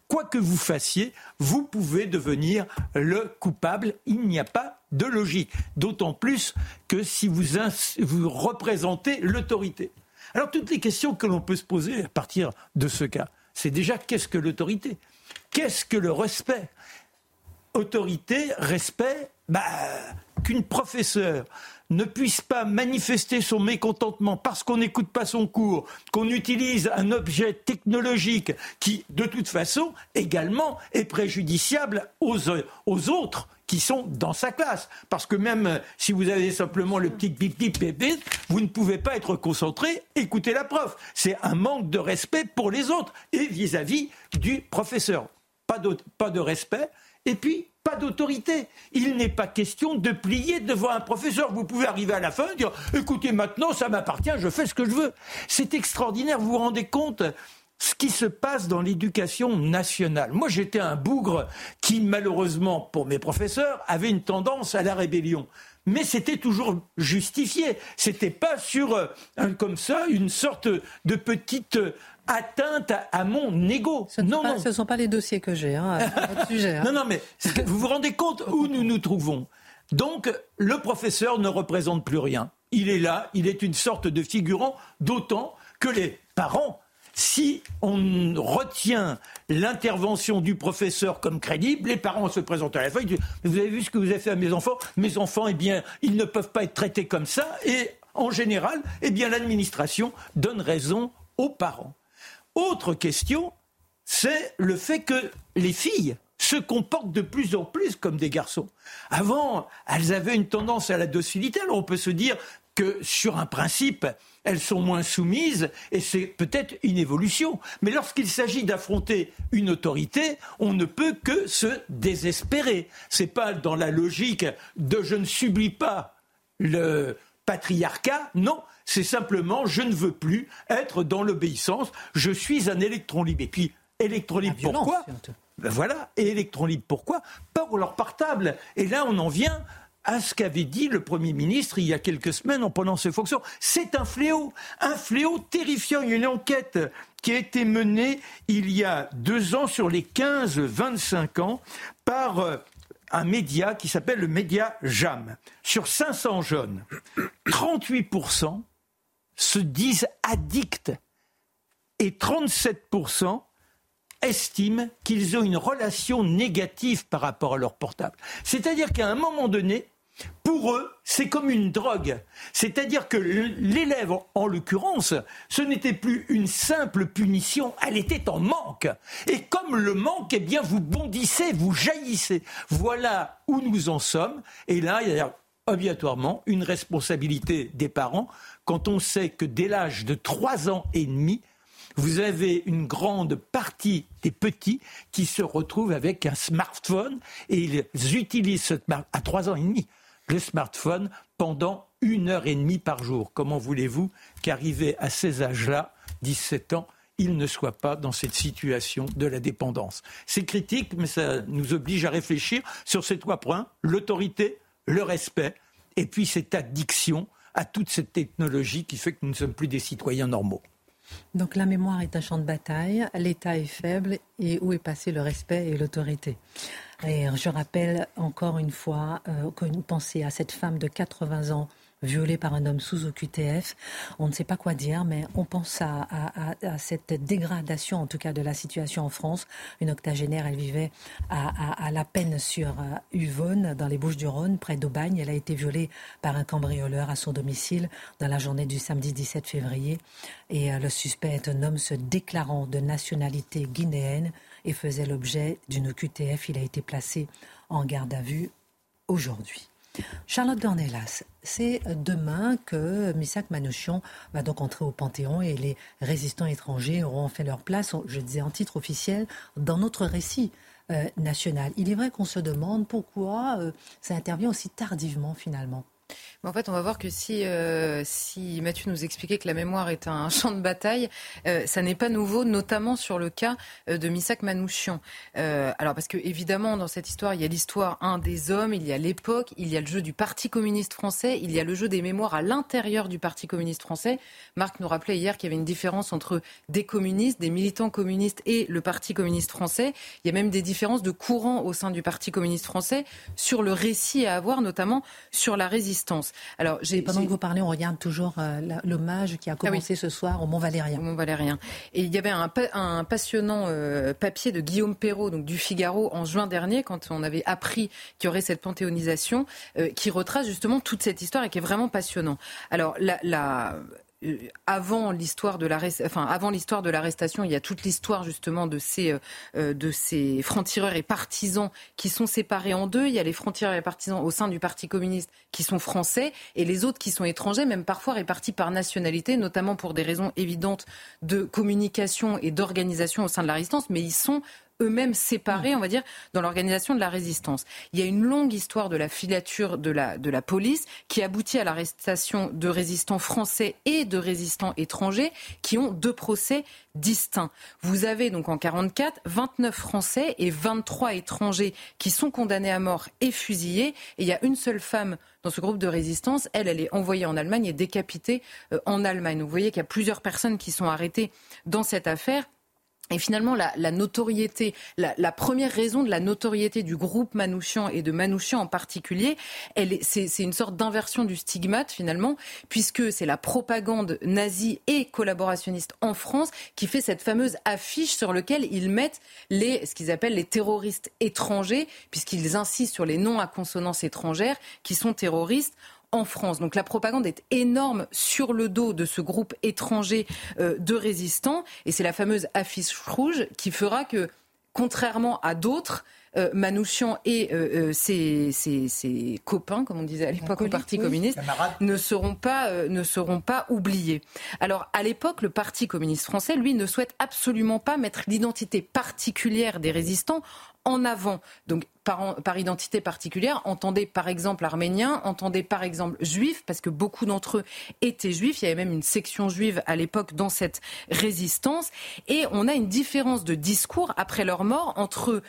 quoi que vous fassiez, vous pouvez devenir le coupable. Il n'y a pas de logique. D'autant plus que si vous, représentez l'autorité. Alors toutes les questions que l'on peut se poser à partir de ce cas, c'est déjà qu'est-ce que l'autorité? Qu'est-ce que le respect? Autorité, respect, bah, qu'une professeure ne puisse pas manifester son mécontentement parce qu'on n'écoute pas son cours, qu'on utilise un objet technologique qui, de toute façon, également est préjudiciable aux, aux autres qui sont dans sa classe. Parce que même euh, si vous avez simplement le petit bip bip bip bip, vous ne pouvez pas être concentré, écouter la prof. C'est un manque de respect pour les autres et vis-à-vis du professeur. Pas pas de respect. Et puis, d'autorité. Il n'est pas question de plier devant un professeur. Vous pouvez arriver à la fin et dire écoutez, maintenant, ça m'appartient, je fais ce que je veux. C'est extraordinaire, vous vous rendez compte ce qui se passe dans l'éducation nationale. Moi, j'étais un bougre qui, malheureusement, pour mes professeurs, avait une tendance à la rébellion. Mais c'était toujours justifié. C'était pas sur, euh, comme ça, une sorte de petite atteinte à, mon ego. Ce non, non. Ce ne sont pas les dossiers que j'ai hein, sujet. Hein. Non, non, mais vous vous rendez compte où nous nous trouvons Donc, le professeur ne représente plus rien. Il est là, il est une sorte de figurant, d'autant que les parents si on retient l'intervention du professeur comme crédible, les parents se présentent à la disent Vous avez vu ce que vous avez fait à mes enfants? Mes enfants, eh bien, ils ne peuvent pas être traités comme ça. Et en général, eh bien, l'administration donne raison aux parents. Autre question, c'est le fait que les filles se comportent de plus en plus comme des garçons. Avant, elles avaient une tendance à la docilité. Alors on peut se dire que sur un principe, elles sont moins soumises et c'est peut-être une évolution. Mais lorsqu'il s'agit d'affronter une autorité, on ne peut que se désespérer. C'est pas dans la logique de je ne subis pas le patriarcat, non, c'est simplement je ne veux plus être dans l'obéissance, je suis un électron libre. Et puis électron libre pourquoi ben voilà, et électron libre pourquoi Pas pour leur portable. Et là on en vient à ce qu'avait dit le Premier ministre il y a quelques semaines en prenant ses fonctions. C'est un fléau, un fléau terrifiant. Il y a une enquête qui a été menée il y a deux ans sur les 15-25 ans par euh, un média qui s'appelle le média JAM. Sur 500 jeunes, 38% se disent addicts et 37% estiment qu'ils ont une relation négative par rapport à leur portable. C'est-à-dire qu'à un moment donné, pour eux, c'est comme une drogue. C'est-à-dire que l'élève, en l'occurrence, ce n'était plus une simple punition, elle était en manque. Et comme le manque, eh bien, vous bondissez, vous jaillissez. Voilà où nous en sommes. Et là, il y a obligatoirement une responsabilité des parents quand on sait que dès l'âge de 3 ans et demi, vous avez une grande partie des petits qui se retrouvent avec un smartphone et ils utilisent à 3 ans et demi le smartphone pendant une heure et demie par jour. Comment voulez-vous qu'arrivé à ces âges-là, 17 ans, il ne soit pas dans cette situation de la dépendance? C'est critique, mais ça nous oblige à réfléchir sur ces trois points, l'autorité, le respect, et puis cette addiction à toute cette technologie qui fait que nous ne sommes plus des citoyens normaux. Donc la mémoire est un champ de bataille, l'État est faible, et où est passé le respect et l'autorité? Je rappelle encore une fois euh, que à cette femme de 80 ans violée par un homme sous OQTF. On ne sait pas quoi dire, mais on pense à, cette dégradation, en tout cas, de la situation en France. Une octogénaire, elle vivait à, la peine sur euh, dans les Bouches-du-Rhône, près d'Aubagne. Elle a été violée par un cambrioleur à son domicile dans la journée du samedi 17 février. Et euh, le suspect est un homme se déclarant de nationalité guinéenne et faisait l'objet d'une OQTF. Il a été placé en garde à vue aujourd'hui. Charlotte Dornelas, c'est demain que Missak Manouchian va donc entrer au Panthéon et les résistants étrangers auront fait leur place, je disais en titre officiel, dans notre récit euh, national. Il est vrai qu'on se demande pourquoi euh, ça intervient aussi tardivement finalement. En fait, on va voir que si, euh, si Mathieu nous expliquait que la mémoire est un champ de bataille, euh, ça n'est pas nouveau, notamment sur le cas euh, de Missak Manouchian. alors, parce que évidemment, dans cette histoire, il y a l'histoire un des hommes, il y a l'époque, il y a le jeu du Parti communiste français, il y a le jeu des mémoires à l'intérieur du Parti communiste français. Marc nous rappelait hier qu'il y avait une différence entre des communistes, des militants communistes et le Parti communiste français. Il y a même des différences de courant au sein du Parti communiste français sur le récit à avoir, notamment sur la résistance. Alors, pendant que vous parlez, on regarde toujours euh, l'hommage qui a ah commencé ce soir au Mont Valérien. Au Mont Valérien. Et il y avait un, un passionnant euh, papier de Guillaume Perrault, donc du Figaro, en juin dernier, quand on avait appris qu'il y aurait cette panthéonisation, euh, qui retrace justement toute cette histoire et qui est vraiment passionnant. Alors, la, la euh, avant l'histoire de l'arrestation, il y a toute l'histoire justement de ces euh, euh, francs-tireurs et partisans qui sont séparés en deux. Il y a les francs-tireurs et partisans au sein du Parti communiste qui sont français et les autres qui sont étrangers, même parfois répartis par nationalité, notamment pour des raisons évidentes de communication et d'organisation au sein de la résistance, mais ils sont eux-mêmes séparés, on va dire, dans l'organisation de la résistance. Il y a une longue histoire de la filature de la, de la police qui aboutit à l'arrestation de résistants français et de résistants étrangers qui ont deux procès distincts. Vous avez donc en 44 29 Français et 23 étrangers qui sont condamnés à mort et fusillés. Et il y a une seule femme dans ce groupe de résistance. Elle, elle est envoyée en Allemagne et décapitée euh, en Allemagne. vous voyez qu'il y a plusieurs personnes qui sont arrêtées dans cette affaire. Et finalement, la, notoriété, la, la, première raison de la notoriété du groupe Manouchian et de Manouchian en particulier, c'est une sorte d'inversion du stigmate finalement, puisque c'est la propagande nazie et collaborationniste en France qui fait cette fameuse affiche sur laquelle ils mettent les, ce qu'ils appellent les terroristes étrangers, puisqu'ils insistent sur les noms à consonance étrangère qui sont terroristes en France. Donc la propagande est énorme sur le dos de ce groupe étranger euh, de résistants et c'est la fameuse affiche rouge qui fera que, contrairement à d'autres, euh, Manouchian et euh, ses, copains, comme on disait à l'époque au Parti communiste, ne seront pas ne seront pas oubliés. Alors à l'époque, le Parti communiste français, lui, ne souhaite absolument pas mettre l'identité particulière des résistants en avant. Donc par, identité particulière, entendez par exemple arménien, entendez par exemple juif, parce que beaucoup d'entre eux étaient juifs. Il y avait même une section juive à l'époque dans cette résistance. Et on a une différence de discours après leur mort entre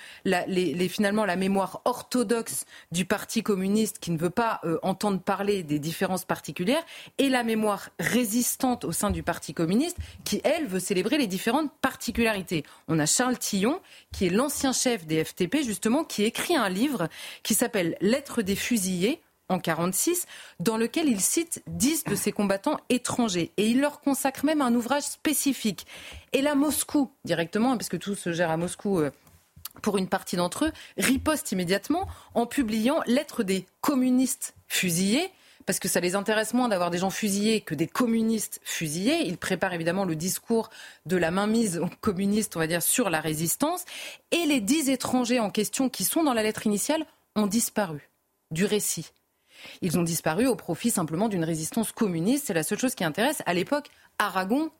finalement la mémoire orthodoxe du Parti communiste qui ne veut pas euh, entendre parler des différences particulières et la mémoire résistante au sein du Parti communiste qui, elle, veut célébrer les différentes particularités. On a Charles Tillon, qui est l'ancien chef des FTP, justement, qui écrit un livre qui s'appelle Lettres des fusillés en 46, dans lequel il cite 10 de ses combattants étrangers. Et il leur consacre même un ouvrage spécifique. Et là, Moscou, directement, puisque tout se gère à Moscou euh, pour une partie d'entre eux, riposte immédiatement en publiant Lettres des communistes fusillés parce que ça les intéresse moins d'avoir des gens fusillés que des communistes fusillés. Ils préparent évidemment le discours de la mainmise communiste, on va dire, sur la résistance. Et les dix étrangers en question qui sont dans la lettre initiale ont disparu du récit. Ils ont disparu au profit simplement d'une résistance communiste. C'est la seule chose qui intéresse. À l'époque, Aragon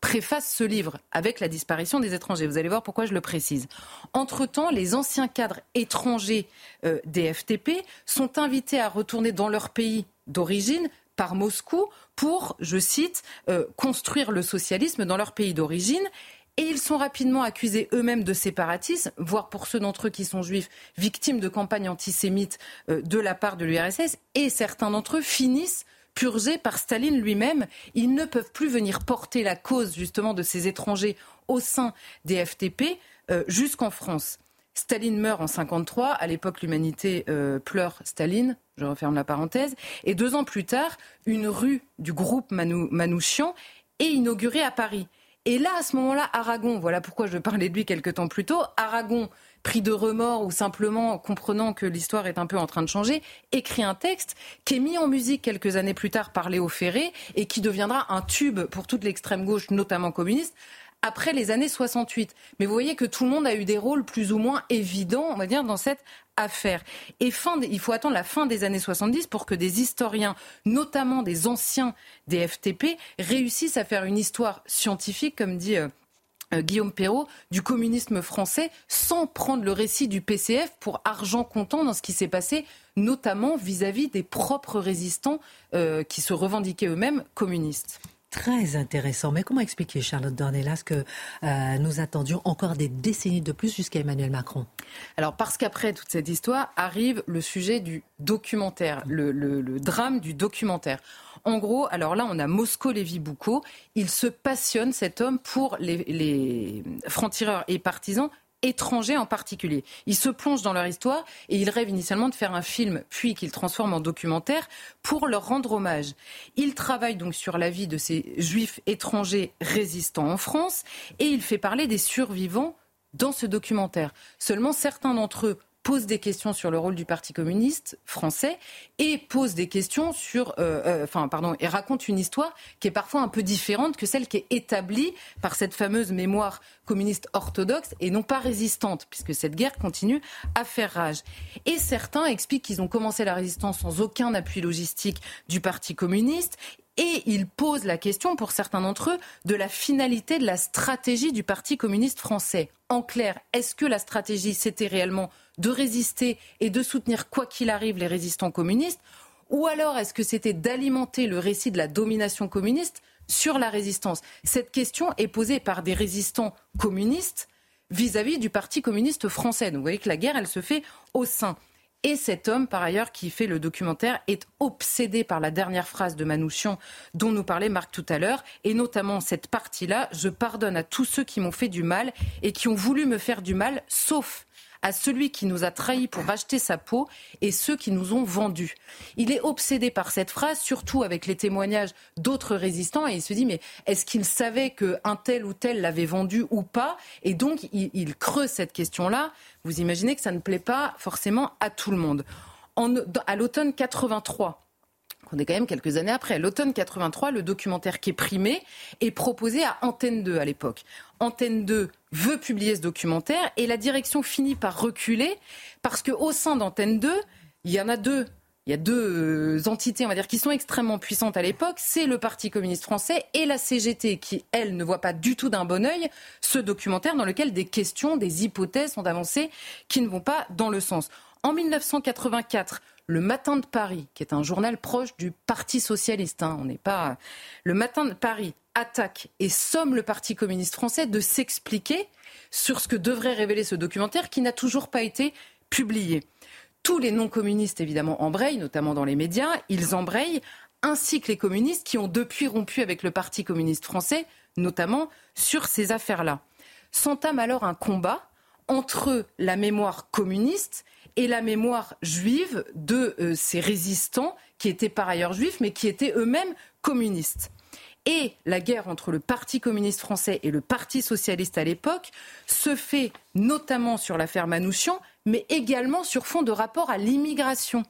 préface ce livre avec la disparition des étrangers. Vous allez voir pourquoi je le précise. Entre-temps, les anciens cadres étrangers euh, des FTP sont invités à retourner dans leur pays d'origine par Moscou pour, je cite, euh, construire le socialisme dans leur pays d'origine. Et ils sont rapidement accusés eux-mêmes de séparatisme, voire pour ceux d'entre eux qui sont juifs, victimes de campagnes antisémites euh, de la part de l'URSS. Et certains d'entre eux finissent purgés par Staline lui-même. Ils ne peuvent plus venir porter la cause justement de ces étrangers au sein des FTP euh, jusqu'en France. Staline meurt en 53. À l'époque, l'humanité euh, pleure Staline. Je referme la parenthèse. Et deux ans plus tard, une rue du groupe Manouchian est inaugurée à Paris. Et là, à ce moment-là, Aragon, voilà pourquoi je parlais de lui quelques temps plus tôt, Aragon, pris de remords ou simplement comprenant que l'histoire est un peu en train de changer, écrit un texte qui est mis en musique quelques années plus tard par Léo Ferré et qui deviendra un tube pour toute l'extrême gauche, notamment communiste, après les années 68. Mais vous voyez que tout le monde a eu des rôles plus ou moins évidents, on va dire, dans cette affaire. Et fin, il faut attendre la fin des années 70 pour que des historiens, notamment des anciens des FTP, réussissent à faire une histoire scientifique, comme dit euh, Guillaume Perrault, du communisme français, sans prendre le récit du PCF pour argent comptant dans ce qui s'est passé, notamment vis-à-vis des propres résistants euh, qui se revendiquaient eux-mêmes communistes très intéressant. Mais comment expliquer, Charlotte Dornelas, que euh, nous attendions encore des décennies de plus jusqu'à Emmanuel Macron? Alors, parce qu'après toute cette histoire arrive le sujet du documentaire, le, drame du documentaire. En gros, alors là, on a Mosco Lévy Boucault. Il se passionne, cet homme, pour les, les francs-tireurs et partisans étrangers en particulier. Ils se plongent dans leur histoire et ils rêvent initialement de faire un film, puis qu'ils transforment en documentaire pour leur rendre hommage. Il travaille donc sur la vie de ces juifs étrangers résistants en France et il fait parler des survivants dans ce documentaire. Seulement certains d'entre eux pose des questions sur le rôle du Parti communiste français et pose des questions sur, euh, euh, enfin pardon, et raconte une histoire qui est parfois un peu différente que celle qui est établie par cette fameuse mémoire communiste orthodoxe et non pas résistante, puisque cette guerre continue à faire rage. Et certains expliquent qu'ils ont commencé la résistance sans aucun appui logistique du Parti communiste et ils posent la question, pour certains d'entre eux, de la finalité de la stratégie du Parti communiste français. En clair, est-ce que la stratégie, c'était réellement de résister et de soutenir quoi qu'il arrive les résistants communistes Ou alors est-ce que c'était d'alimenter le récit de la domination communiste sur la résistance? Cette question est posée par des résistants communistes vis-à-vis du Parti communiste français. Donc vous voyez que la guerre, elle se fait au sein. Et cet homme, par ailleurs, qui fait le documentaire, est obsédé par la dernière phrase de Manouchian dont nous parlait Marc tout à l'heure, et notamment cette partie-là, je pardonne à tous ceux qui m'ont fait du mal et qui ont voulu me faire du mal, sauf à celui qui nous a trahis pour racheter sa peau et ceux qui nous ont vendus. Il est obsédé par cette phrase, surtout avec les témoignages d'autres résistants, et il se dit mais est-ce qu'il savait qu'un tel ou tel l'avait vendu ou pas? Et donc il, creuse cette question-là. Vous imaginez que ça ne plaît pas forcément à tout le monde. à l'automne 83, on est quand même quelques années après. L'automne 83, le documentaire qui est primé est proposé à Antenne 2 à l'époque. Antenne 2 veut publier ce documentaire et la direction finit par reculer parce qu'au sein d'Antenne 2, il y en a deux. Il y a deux euh, entités, on va dire, qui sont extrêmement puissantes à l'époque. C'est le Parti communiste français et la CGT, qui, elle, ne voit pas du tout d'un bon oeil ce documentaire dans lequel des questions, des hypothèses sont avancées qui ne vont pas dans le sens. En 1984, le Matin de Paris, qui est un journal proche du Parti socialiste, hein, n'est pas. Le Matin de Paris attaque et somme le Parti communiste français de s'expliquer sur ce que devrait révéler ce documentaire qui n'a toujours pas été publié. Tous les non-communistes, évidemment, embrayent, notamment dans les médias, ils embrayent, ainsi que les communistes qui ont depuis rompu avec le Parti communiste français, notamment sur ces affaires-là. S'entame alors un combat entre la mémoire communiste et la mémoire juive de euh, ces résistants qui étaient par ailleurs juifs, mais qui étaient eux-mêmes communistes. Et la guerre entre le Parti communiste français et le Parti socialiste à l'époque se fait notamment sur l'affaire Manouchian, mais également sur fond de rapport à l'immigration.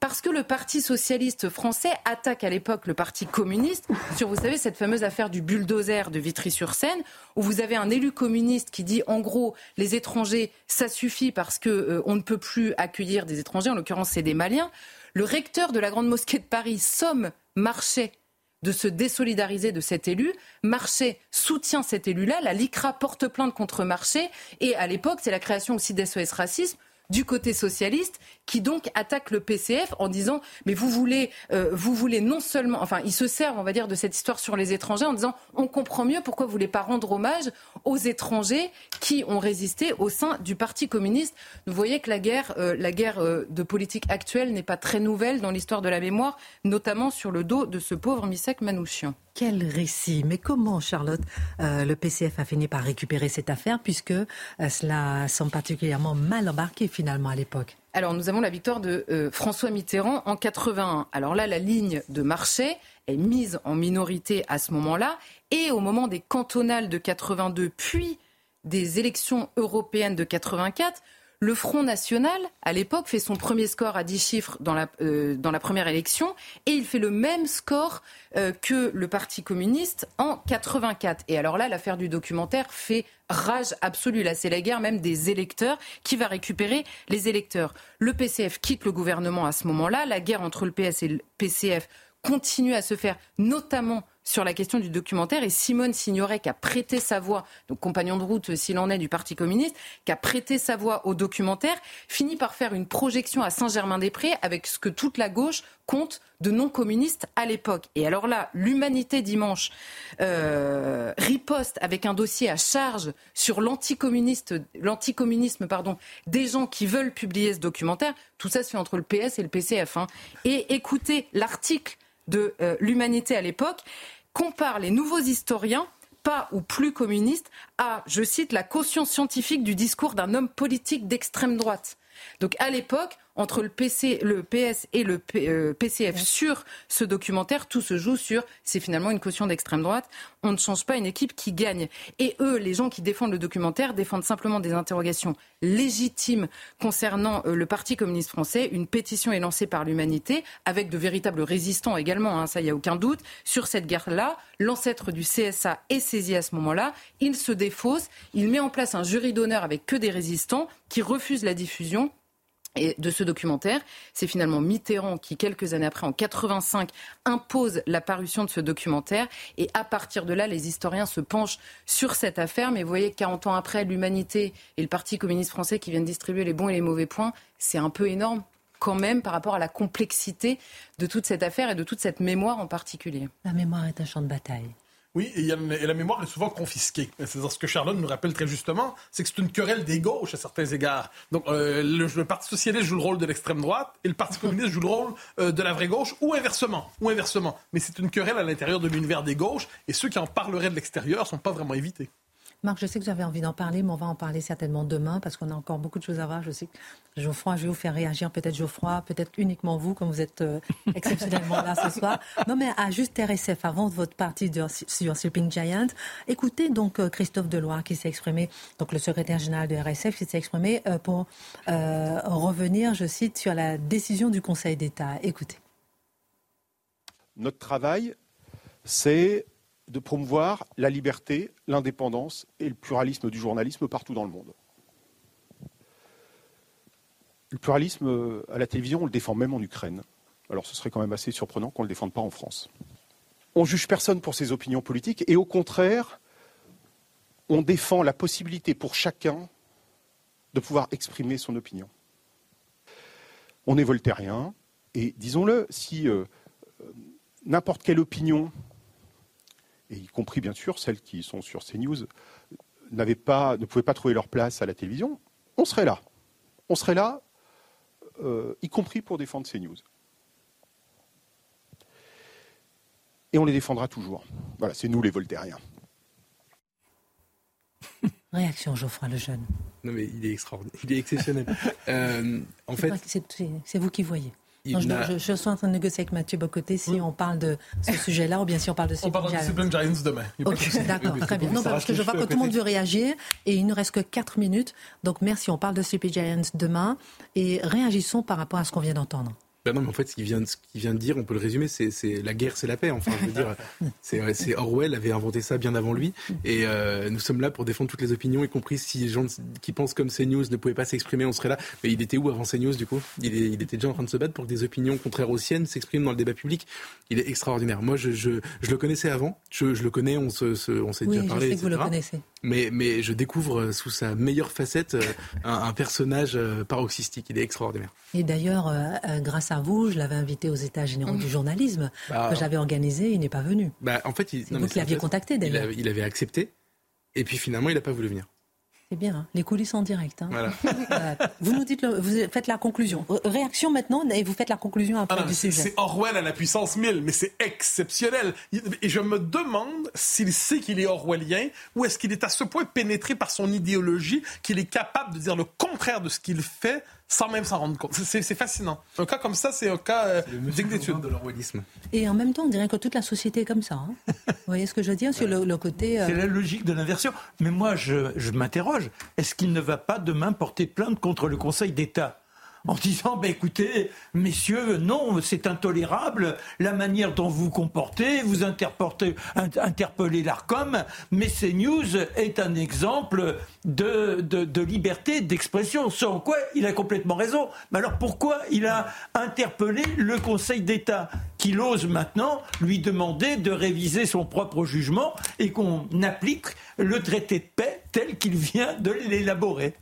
Parce que le Parti socialiste français attaque à l'époque le Parti communiste sur, vous savez, cette fameuse affaire du bulldozer de Vitry-sur-Seine, où vous avez un élu communiste qui dit, en gros, les étrangers, ça suffit parce qu'on euh, ne peut plus accueillir des étrangers, en l'occurrence, c'est des Maliens. Le recteur de la Grande Mosquée de Paris, Somme Marchais, de se désolidariser de cet élu. Marché soutient cet élu-là. La LICRA porte plainte contre Marché. Et à l'époque, c'est la création aussi d'SOS Racisme du côté socialiste qui donc attaque le PCF en disant mais vous voulez euh, vous voulez non seulement enfin ils se servent on va dire de cette histoire sur les étrangers en disant on comprend mieux pourquoi vous voulez pas rendre hommage aux étrangers qui ont résisté au sein du Parti communiste. Vous voyez que la guerre euh, euh, de politique actuelle n'est pas très nouvelle dans l'histoire de la mémoire, notamment sur le dos de ce pauvre Misek Manouchian. Quel récit Mais comment, Charlotte, le PCF a fini par récupérer cette affaire puisque cela semble particulièrement mal embarqué finalement à l'époque? Alors, nous avons la victoire de euh, François Mitterrand en 81. Alors là, la ligne de marché est mise en minorité à ce moment-là. Et au moment des cantonales de 82, puis des élections européennes de 84, le Front National, à l'époque, fait son premier score à 10 chiffres dans la, euh, dans la première élection et il fait le même score euh, que le Parti communiste en 84. Et alors là, l'affaire du documentaire fait rage absolue. Là, c'est la guerre même des électeurs qui va récupérer les électeurs. Le PCF quitte le gouvernement à ce moment-là. La guerre entre le PS et le PCF continue à se faire, notamment sur la question du documentaire. Et Simone Signoret, qui a prêté sa voix, donc compagnon de route s'il en est du Parti communiste, qui a prêté sa voix au documentaire, finit par faire une projection à Saint-Germain-des-Prés avec ce que toute la gauche compte de non-communistes à l'époque. Et alors là, l'Humanité dimanche euh, riposte avec un dossier à charge sur l'anticommunisme des gens qui veulent publier ce documentaire. Tout ça se fait entre le PS et le PCF. Hein. Et écoutez l'article de euh, l'Humanité à l'époque compare les nouveaux historiens pas ou plus communistes à, je cite, la caution scientifique du discours d'un homme politique d'extrême droite. Donc à l'époque, entre le, PC, le PS et le PCF euh, sur ce documentaire, tout se joue sur c'est finalement une caution d'extrême droite. On ne change pas une équipe qui gagne. Et eux, les gens qui défendent le documentaire, défendent simplement des interrogations légitimes concernant euh, le Parti communiste français. Une pétition est lancée par l'Humanité avec de véritables résistants également, hein, ça il n'y a aucun doute, sur cette guerre-là. L'ancêtre du CSA est saisi à ce moment-là. Il se défausse. Il met en place un jury d'honneur avec que des résistants qui refusent la diffusion et de ce documentaire. C'est finalement Mitterrand qui, quelques années après, en 85, impose la parution de ce documentaire. Et à partir de là, les historiens se penchent sur cette affaire. Mais vous voyez, 40 ans après, l'humanité et le Parti communiste français qui viennent distribuer les bons et les mauvais points, c'est un peu énorme quand même par rapport à la complexité de toute cette affaire et de toute cette mémoire en particulier. La mémoire est un champ de bataille. Oui, et, la mémoire est souvent confisquée. C'est ce que Charlotte nous rappelle très justement, c'est que c'est une querelle des gauches à certains égards. Donc euh, le, Parti socialiste joue le rôle de l'extrême droite et le Parti communiste joue le rôle euh, de la vraie gauche, ou inversement, ou inversement. Mais c'est une querelle à l'intérieur de l'univers des gauches, et ceux qui en parleraient de l'extérieur sont pas vraiment évités. Marc, je sais que j'avais envie d'en parler, mais on va en parler certainement demain parce qu'on a encore beaucoup de choses à voir. Je sais que Geoffroy, je vais vous faire réagir, peut-être Geoffroy, peut-être uniquement vous, comme vous êtes euh, exceptionnellement là ce soir. Non, mais à juste RSF, avant votre partie sur Sleeping Giant, écoutez donc euh, Christophe Deloire qui s'est exprimé, donc le secrétaire général de RSF, qui s'est exprimé euh, pour revenir, je cite, sur la décision du Conseil d'État. Écoutez. Notre travail, c'est de promouvoir la liberté, l'indépendance et le pluralisme du journalisme partout dans le monde. Le pluralisme euh, à la télévision, on le défend même en Ukraine. Alors ce serait quand même assez surprenant qu'on ne le défende pas en France. On juge personne pour ses opinions politiques et au contraire, on défend la possibilité pour chacun de pouvoir exprimer son opinion. On est voltairien et disons-le, si euh, euh, n'importe quelle opinion et y compris bien sûr celles qui sont sur CNews, n'avaient pas, ne pouvaient pas trouver leur place à la télévision, on serait là. On serait là, euh, y compris pour défendre CNews. Et on les défendra toujours. Voilà, c'est nous les Voltairiens. Réaction Geoffroy Lejeune. Non mais il est extraordinaire, il est exceptionnel. Euh, en fait, c'est vous qui voyez je, suis en train de négocier avec Mathieu Bocoté si on parle de ce sujet-là ou bien si on parle de On parle de Discipline Giants demain. D'accord, très bien. Non, parce que je vois que tout le monde veut réagir et il ne reste que 4 minutes. Donc merci, on parle de Sleepy Giants demain et réagissons par rapport à ce qu'on vient d'entendre. Non, mais en fait, ce qu'il vient, vient, de dire, on peut le résumer, c'est la guerre, c'est la paix. Enfin, je veux dire, c'est Orwell avait inventé ça bien avant lui. Et euh, nous sommes là pour défendre toutes les opinions, y compris si les gens qui pensent comme CNews ne pouvaient pas s'exprimer, on serait là. Mais il était où avant CNews, du coup? Il, il, était déjà en train de se battre pour que des opinions contraires aux siennes s'expriment dans le débat public. Il est extraordinaire. Moi, je, je, je le connaissais avant. Je, je, le connais, on s'est se, oui, déjà parlé. Je sais que vous le connaissez mais, mais je découvre euh, sous sa meilleure facette euh, un, personnage paroxystique. Il est extraordinaire. Et d'ailleurs, grâce à vous, je l'avais invité aux États généraux du journalisme bah, que j'avais organisé. Il n'est pas venu. Bah, en fait, il, vous qui l'aviez contacté d'ailleurs. Il, avait accepté. Et puis finalement, il n'a pas voulu venir. C'est bien, hein. les coulisses en direct. Hein. vous nous dites, vous faites la conclusion. Réaction maintenant et vous faites la conclusion après ah du sujet. C'est Orwell à la puissance 1000, mais c'est exceptionnel. Et je me demande s'il sait qu'il est orwellien ou est-ce qu'il est à ce point pénétré par son idéologie qu'il est capable de dire le contraire de ce qu'il fait sans même s'en rendre compte. C'est fascinant. Un cas comme ça, c'est un cas euh, digne d'étude. de l'orwellisme. Et en même temps, on dirait que toute la société est comme ça. Hein. Vous voyez ce que je veux dire sur le, côté. Euh, c'est la logique de l'inversion. Mais moi, je, je m'interroge. Est-ce qu'il ne va pas demain porter plainte contre le Conseil d'État? En disant ben écoutez, messieurs, non, c'est intolérable la manière dont vous comportez, vous interpellez l'ARCOM, mais CNews est un exemple de, de, liberté d'expression, sans quoi il a complètement raison. Mais alors pourquoi il a interpellé le Conseil d'État, qu'il ose maintenant lui demander de réviser son propre jugement et qu'on applique le traité de paix tel qu'il vient de l'élaborer?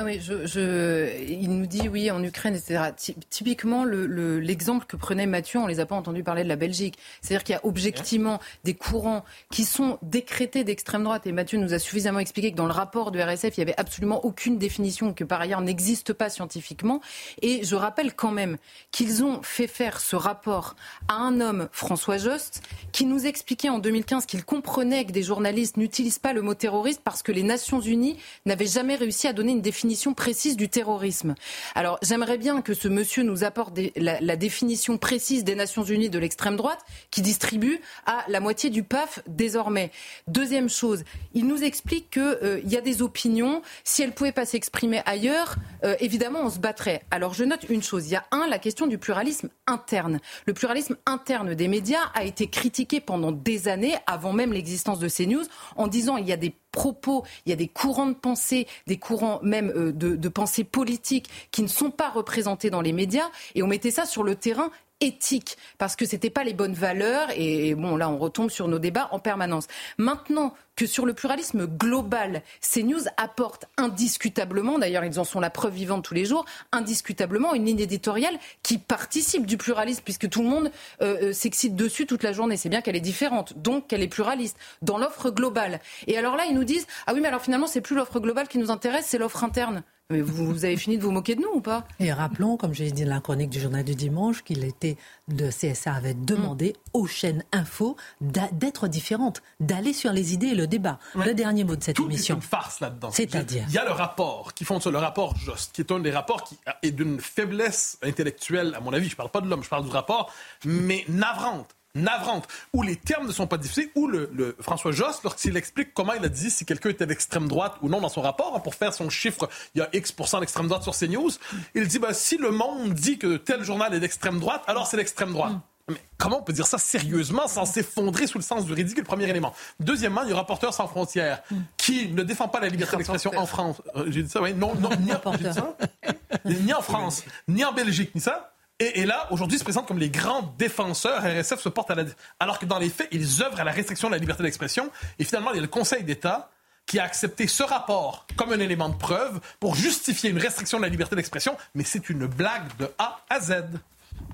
Oui, je, il nous dit oui en Ukraine, etc. Typiquement, l'exemple que prenait Mathieu, on les a pas entendus parler de la Belgique. C'est-à-dire qu'il y a objectivement des courants qui sont décrétés d'extrême droite. Et Mathieu nous a suffisamment expliqué que dans le rapport de RSF, il n'y avait absolument aucune définition, que par ailleurs n'existe pas scientifiquement. Et je rappelle quand même qu'ils ont fait faire ce rapport à un homme, François Jost, qui nous expliquait en 2015 qu'il comprenait que des journalistes n'utilisent pas le mot terroriste parce que les Nations Unies n'avaient jamais réussi à donner une définition définition précise du terrorisme. Alors j'aimerais bien que ce monsieur nous apporte la, définition précise des Nations Unies de l'extrême droite qui distribue à la moitié du PAF désormais. Deuxième chose, il nous explique qu'il euh, y a des opinions, si elles ne pouvaient pas s'exprimer ailleurs, euh, évidemment on se battrait. Alors je note une chose, il y a un, la question du pluralisme interne. Le pluralisme interne des médias a été critiqué pendant des années, avant même l'existence de CNews, en disant il y a des propos, il y a des courants de pensée, des courants même euh, de, de pensée politique qui ne sont pas représentés dans les médias, et on mettait ça sur le terrain éthique, parce que c'était pas les bonnes valeurs. Et bon, là, on retombe sur nos débats en permanence. Maintenant que sur le pluralisme global, CNews apporte indiscutablement, d'ailleurs ils en sont la preuve vivante tous les jours, indiscutablement une ligne éditoriale qui participe du pluralisme, puisque tout le monde euh, euh, s'excite dessus toute la journée. C'est bien qu'elle est différente, donc qu'elle est pluraliste, dans l'offre globale. Et alors là, ils nous disent, ah oui, mais alors finalement, c'est plus l'offre globale qui nous intéresse, c'est l'offre interne. Mais vous, avez fini de vous moquer de nous ou pas? Et rappelons, comme j'ai dit dans la chronique du journal du dimanche, qu'il était de CSA avait demandé aux chaînes info d'être différentes, d'aller sur les idées et le débat. Le dernier mot de cette émission. C'est une farce là-dedans. C'est-à-dire Il y a le rapport qui font le rapport Just, qui est un des rapports qui est d'une faiblesse intellectuelle, à mon avis. Je ne parle pas de l'homme, je parle du rapport, mais navrante navrante, où les termes ne sont pas diffusés, où le, François Josse, lorsqu'il explique comment il a dit si quelqu'un était d'extrême droite ou non dans son rapport, hein, pour faire son chiffre, il y a X d'extrême droite sur CNews, il dit ben, si le monde dit que tel journal est d'extrême droite, alors c'est l'extrême droite. Mais comment on peut dire ça sérieusement sans s'effondrer sous le sens du ridicule, premier élément? Deuxièmement, il y a Rapporteur sans frontières qui ne défend pas la liberté d'expression en France. Euh, j'ai dit ça, oui. Non, non, ni, ni en France, ni en Belgique, ni ça. Et, là, aujourd'hui, se présentent comme les grands défenseurs. RSF se porte à la... Alors que dans les faits, ils œuvrent à la restriction de la liberté d'expression. Et finalement, il y a le Conseil d'État qui a accepté ce rapport comme un élément de preuve pour justifier une restriction de la liberté d'expression. Mais c'est une blague de A à Z.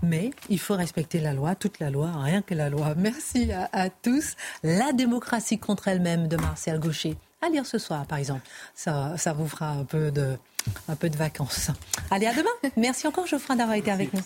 Mais il faut respecter la loi, toute la loi, rien que la loi. Merci à, à tous. La démocratie contre elle-même de Martial Gaucher. À lire ce soir, par exemple. Ça, vous fera un peu de, vacances. Allez, à demain. Merci encore, Geoffrin, d'avoir été avec nous.